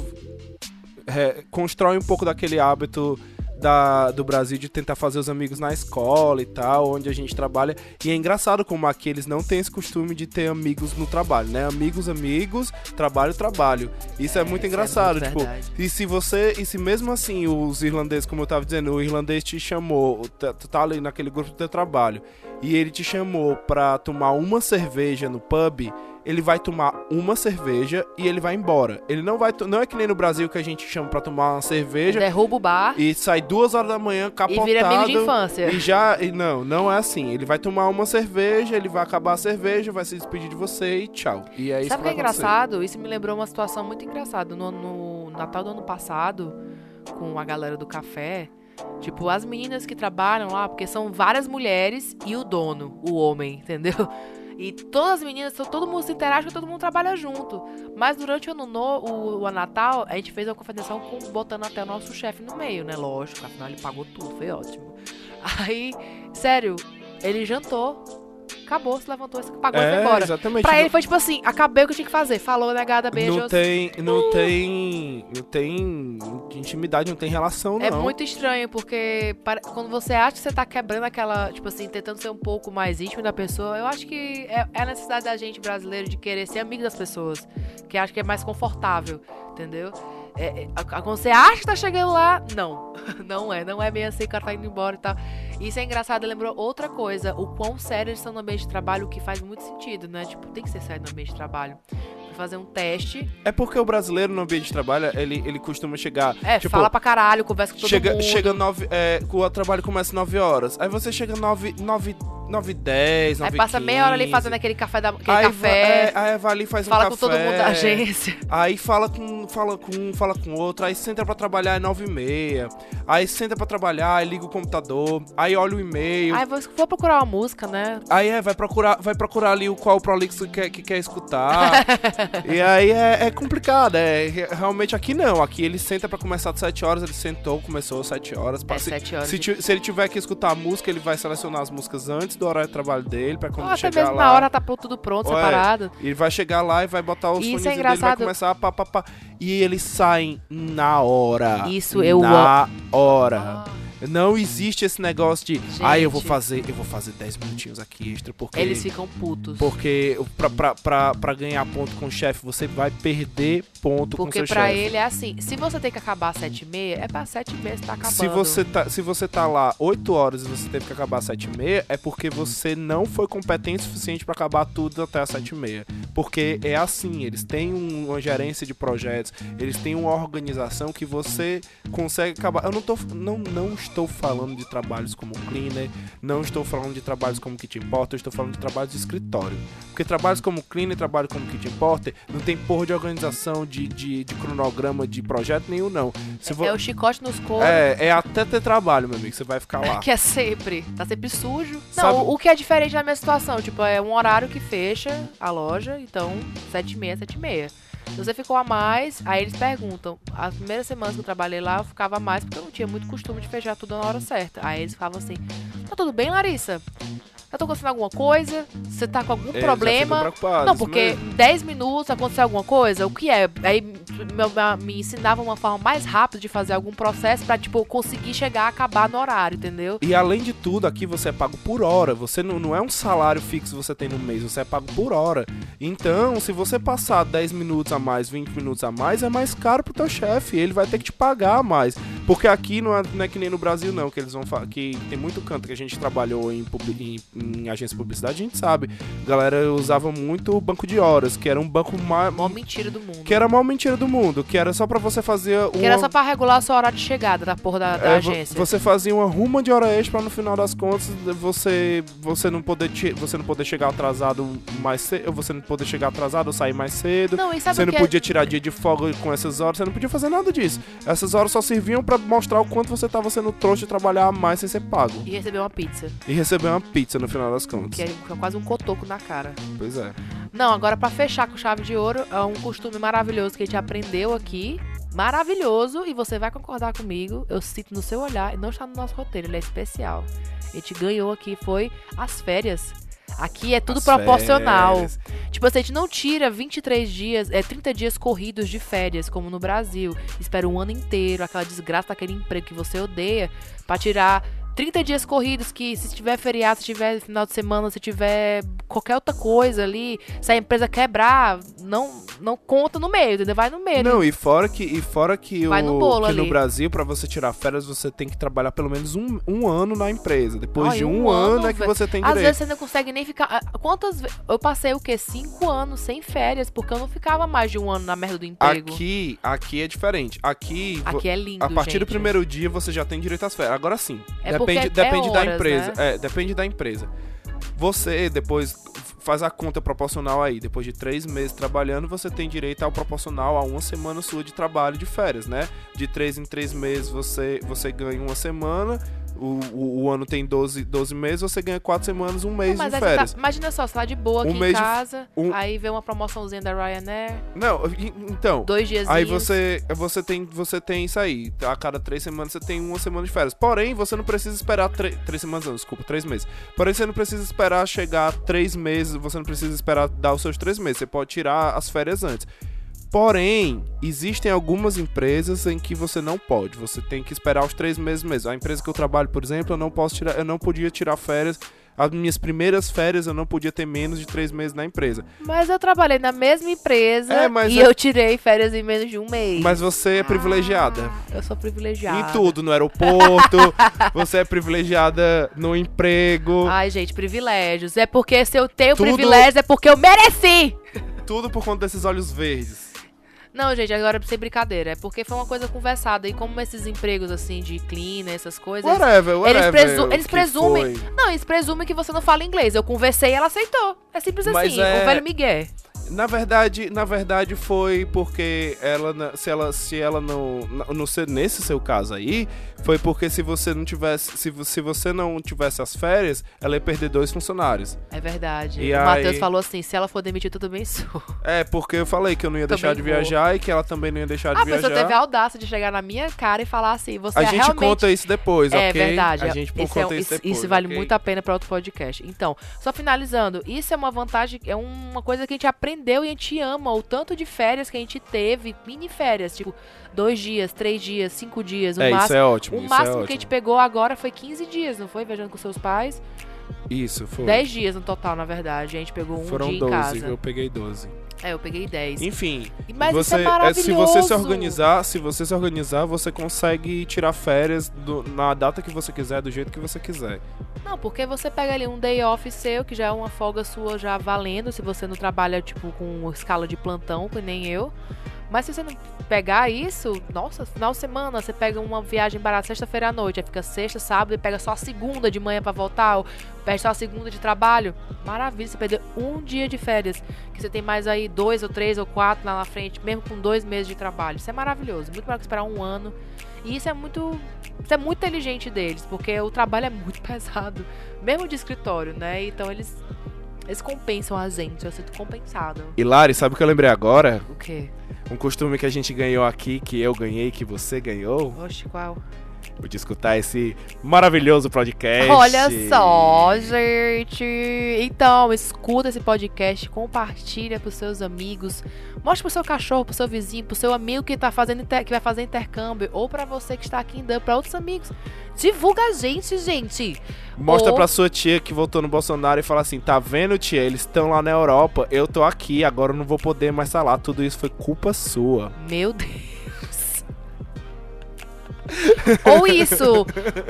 é, constrói um pouco daquele hábito da, do Brasil de tentar fazer os amigos na escola e tal, onde a gente trabalha. E é engraçado como aqui eles não têm esse costume de ter amigos no trabalho, né? Amigos, amigos, trabalho, trabalho. Isso é, muito isso é engraçado, muito tipo. verdade. E se você. E se mesmo assim os irlandeses, como eu tava dizendo, o irlandês te chamou, tá- tu tá ali naquele grupo do teu trabalho, e ele te chamou pra tomar uma cerveja no pub, ele vai tomar uma cerveja e ele vai embora. Ele não vai. Não é que nem no Brasil que a gente chama pra tomar uma cerveja Derruba o bar e sai duas horas da manhã e capotado. vira amigo de infância. E já. E não, não é assim. Ele vai tomar uma cerveja, ele vai acabar a cerveja, vai se despedir de você e tchau. E é isso Sabe o que que é engraçado? Isso me lembrou uma situação muito engraçada. No, no Natal do ano passado, com a galera do café, tipo, as meninas que trabalham lá, porque são várias mulheres e o dono, o homem, entendeu? E todas as meninas, todo mundo se interage, todo mundo trabalha junto. Mas durante o ano novo, o, o Natal, a gente fez uma confederação com, botando até o nosso chefe no meio, né? Lógico, afinal ele pagou tudo, foi ótimo. Aí, sério, ele jantou, acabou, se levantou, pagou e foi É, embora. exatamente. Pra Não- ele foi tipo assim, acabei o que eu tinha que fazer. Falou, negada, beijos. Não tem, não tem, não tem intimidade, não tem relação, não. É muito estranho, porque para- quando você acha que você tá quebrando aquela, tipo assim, tentando ser um pouco mais íntimo da pessoa, eu acho que é, é a necessidade da gente brasileiro de querer ser amigo das pessoas. Que acho que é mais confortável, entendeu? é, é, quando você acha que tá chegando lá, não. Não é, não é bem assim que o cara tá indo embora e tal. Isso é engraçado, lembrou outra coisa, o quão sério eles estão no ambiente de trabalho, o que faz muito sentido, né? Tipo, tem que ser sério no ambiente de trabalho. Fazer um teste. É porque o brasileiro no ambiente de trabalho, ele, ele costuma chegar. É, tipo, fala pra caralho, conversa com todo chega, mundo. chega nove. É, o trabalho começa 9 horas. Aí você chega 9, 9, 9 10, 9 Aí passa meia hora ali 15. fazendo aquele café da aquele aí, va- café. é, aí vai ali e faz fala um com café. todo mundo da agência. Aí fala com, fala com um, fala com outro, aí senta pra trabalhar é 9 e meia. Aí senta pra trabalhar, aí liga o computador, aí olha o e-mail. Aí vou, vou procurar uma música, né? Aí é, vai procurar, vai procurar ali o qual Prolix que quer, que quer escutar. e aí é, é complicado, é re- realmente aqui não. Aqui ele senta pra começar às 7 horas, ele sentou, começou às 7 horas. É se, horas se, de- se ele tiver que escutar a música, ele vai selecionar as músicas antes do horário de trabalho dele, pra quando Ou até chegar mesmo lá. na hora tá tudo pronto, Ué, separado. Ele vai chegar lá e vai botar os Isso é dele, vai começar a pá, pá, pá. E eles saem na hora. Isso eu Na Ah. Não existe esse negócio de, ah, eu vou fazer, eu vou fazer 10 minutinhos aqui extra, porque Eles ficam putos. porque pra, pra, pra, pra ganhar ponto com o chefe, você vai perder ponto com Porque seu pra chefe. ele é assim, se você tem que acabar às 7 e meia, é pra 7 e meia você tá acabando. Se você, tá, se você tá lá 8 horas e você teve que acabar às 7 e meia, é porque você não foi competente o suficiente pra acabar tudo até às 7 e meia. Porque é assim, eles têm um- uma gerência de projetos, eles têm uma organização que você consegue acabar. Eu não, tô, não, não estou falando de trabalhos como cleaner, não estou falando de trabalhos como kitchen porter, eu estou falando de trabalhos de escritório. Porque trabalhos como cleaner, trabalho como kitchen porter, não tem porra de organização, de, de, de cronograma, de projeto nenhum, não. Se vo- É o chicote nos coros. é, é até ter trabalho, meu amigo. Você vai ficar lá. Que é sempre. Tá sempre sujo. Sabe- Não, o, o que é diferente da minha situação, tipo, é um horário que fecha a loja, então 7 e meia, 7 e meia. Se você ficou a mais, aí eles perguntam. As primeiras semanas que eu trabalhei lá, eu ficava a mais porque eu não tinha muito costume de fechar tudo na hora certa. Aí eles falavam assim: Tá tudo bem, Larissa? Tá acontecendo alguma coisa? Você tá com algum já problema? Não, porque né? em 10 minutos aconteceu alguma coisa, o que é? Aí meu- me ensinava uma forma mais rápida de fazer algum processo pra, tipo, conseguir chegar a acabar no horário, entendeu? E além de tudo, aqui você é pago por hora. Você não, não é um salário fixo que você tem no mês, você é pago por hora. Então, se você passar 10 minutos a mais, 20 minutos a mais, é mais caro pro teu chefe. Ele vai ter que te pagar mais. Porque aqui não é, não é que nem no Brasil, não, que eles vão falar. Que tem muito canto que a gente trabalhou em, em, em agência de publicidade, a gente sabe. A galera usava muito o banco de horas, que era um banco mais. Mó mentira do mundo. Que era a maior mentira do mundo, que era só pra você fazer uma... Que era só pra regular a sua hora de chegada da porra da, da É, agência. Você fazia uma ruma de hora extra pra no final das contas você você não poder você não poder chegar atrasado mais cedo, você não poder chegar atrasado ou sair mais cedo. Não, Você não é- podia tirar dia de folga com essas horas, você não podia fazer nada disso. Essas horas só serviam pra mostrar o quanto você tava sendo trouxa e trabalhar mais sem ser pago. E receber uma pizza, E receber uma pizza no final das contas. que é quase um cotoco na cara. Pois é. Não, agora pra fechar com chave de ouro, é um costume maravilhoso que a gente aprendeu aqui. Maravilhoso, e você vai concordar comigo. Eu cito no seu olhar, e não está no nosso roteiro, ele é especial. A gente ganhou aqui, foi as férias. Aqui é tudo As proporcional. férias. Tipo assim, a gente não tira 23 dias, é 30 dias corridos de férias, como no Brasil. Espera um ano inteiro, aquela desgraça daquele emprego que você odeia, pra tirar 30 dias corridos que se tiver feriado, se tiver final de semana, se tiver qualquer outra coisa ali, se a empresa quebrar, não não conta no meio, entendeu? Vai no meio. Não, e fora que, e fora que, Vai o, no bolo que no. Brasil, pra você tirar férias, você tem que trabalhar pelo menos um, um ano na empresa. Depois Ai, de um um, ano, ano, é que você tem Às direito. vezes você não consegue nem ficar. ah, Quantas. Eu passei o quê? Cinco anos sem férias, porque eu não ficava mais de um ano na merda do emprego. Aqui, aqui é diferente. Aqui, Aqui é lindo. a partir do gente. primeiro dia você já tem direito às férias. Agora sim. É depende depende da horas, empresa. né? É, depende da empresa. Você depois faz a conta proporcional aí. Depois de três meses trabalhando, você tem direito ao proporcional a uma semana sua de trabalho de férias, né? De três em três meses você, você ganha uma semana. O, o, o ano tem 12, 12 meses, você ganha quatro semanas, um mês Mas de você férias. tá- imagina só, você tá de boa Um aqui em mês de- casa, um- aí vê uma promoçãozinha da Ryanair, Não, então. dois dias. Aí você, você, tem, você tem isso aí. A cada três semanas você tem uma semana de férias. Porém, você não precisa esperar tre- três semanas, não, desculpa, três meses. Porém, você não precisa esperar chegar três meses, você não precisa esperar dar os seus três meses. Você pode tirar as férias antes. Porém, existem algumas empresas em que você não pode. Você tem que esperar os três meses mesmo. A empresa que eu trabalho, por exemplo, eu não posso tirar, eu não podia tirar férias as minhas primeiras férias eu não podia ter menos de três meses na empresa. Mas eu trabalhei na mesma empresa É, e é- eu tirei férias em menos de um mês. Mas você é privilegiada. Eu sou privilegiada. Em tudo, no aeroporto, você é privilegiada no emprego, Ai, gente, privilégios. É porque se eu tenho Tudo- privilégios é porque eu mereci. tudo por conta desses olhos verdes. Não, gente, agora sem brincadeira. É porque foi uma coisa conversada. E como esses empregos, assim, de cleaner, essas coisas... Whatever, whatever. presu- o eles presumem- foi. Não, eles presumem que você não fala inglês. Eu conversei e ela aceitou. É simples Mas assim. é- O velho Miguel. Na verdade, na verdade foi porque ela, se ela, se ela não, não- seu- nesse seu caso aí, foi porque se você não tivesse, se, se você não tivesse as férias, ela ia perder dois funcionários. É verdade. E o aí- Matheus falou assim, se ela for demitida, eu também sou. É, porque eu falei que eu não ia Também deixar de vou. viajar e que ela também não ia deixar de A pessoa viajar. teve a audácia de chegar na minha cara e falar assim, você A é gente realmente... conta isso depois, É ok? verdade. A gente Esse é conta um- isso isso, depois. isso vale ok? muito a pena para outro podcast. Então, só finalizando, isso é uma vantagem, é uma coisa que a gente aprendeu e a gente ama. O tanto de férias que a gente teve, mini férias, tipo, dois dias, três dias, cinco dias. O É, isso máximo, é ótimo. o isso máximo é que a ótimo. gente pegou agora foi 15 dias, não foi? Viajando com seus pais. Isso, foi. 10 dias no total, na verdade. A gente pegou um Foram dia 12, em casa. eu peguei 12. É, eu peguei 10. Enfim, Mas você, é é, maravilhoso. se você se organizar, se você se organizar, você consegue tirar férias do- na data que você quiser, do jeito que você quiser. Não, porque você pega ali um day off seu, que já é uma folga sua já valendo, se você não trabalha, tipo, com escala de plantão, que nem eu. Mas se você não pegar isso, nossa, final de semana, você pega uma viagem barata sexta-feira à noite, aí fica sexta, sábado e pega só a segunda de manhã pra voltar, ou perde só a segunda de trabalho. Maravilha, você perdeu um dia de férias, que você tem mais aí dois ou três ou quatro lá na frente, mesmo com dois meses de trabalho. Isso é maravilhoso, muito melhor que esperar um ano. E isso é muito. Isso é muito inteligente deles, porque o trabalho é muito pesado, mesmo de escritório, né? Então eles. Eles compensam a gente, eu sinto compensado. E Lari, sabe o que eu lembrei agora? O quê? Um costume que a gente ganhou aqui, que eu ganhei, que você ganhou. Oxe, qual? De escutar esse maravilhoso podcast. Olha só, gente. Então, escuta esse podcast, compartilha pros seus amigos, mostra pro seu cachorro, pro seu vizinho, pro seu amigo que tá fazendo que vai fazer intercâmbio, ou pra você que está aqui em Dublin, pra outros amigos. Divulga a gente, gente. Mostra Ou- pra sua tia que votou no Bolsonaro e fala assim: tá vendo, tia? Eles estão lá na Europa, eu tô aqui, agora eu não vou poder mais falar. Tudo isso foi culpa sua. Meu Deus. Ou isso.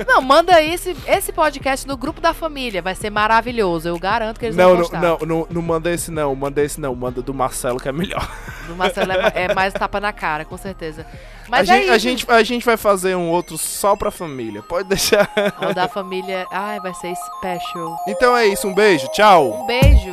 Não, manda esse, esse podcast no grupo da família. Vai ser maravilhoso. Eu garanto que eles Não, vão não, gostar. não, não, não manda esse não, manda esse não, manda do Marcelo que é melhor. Do Marcelo é, é mais tapa na cara, com certeza. Mas a, é gente, isso. a, gente, a gente vai fazer um outro só pra família, pode deixar. O da família. Ai, vai ser special. Então é isso, um beijo, tchau. Um beijo.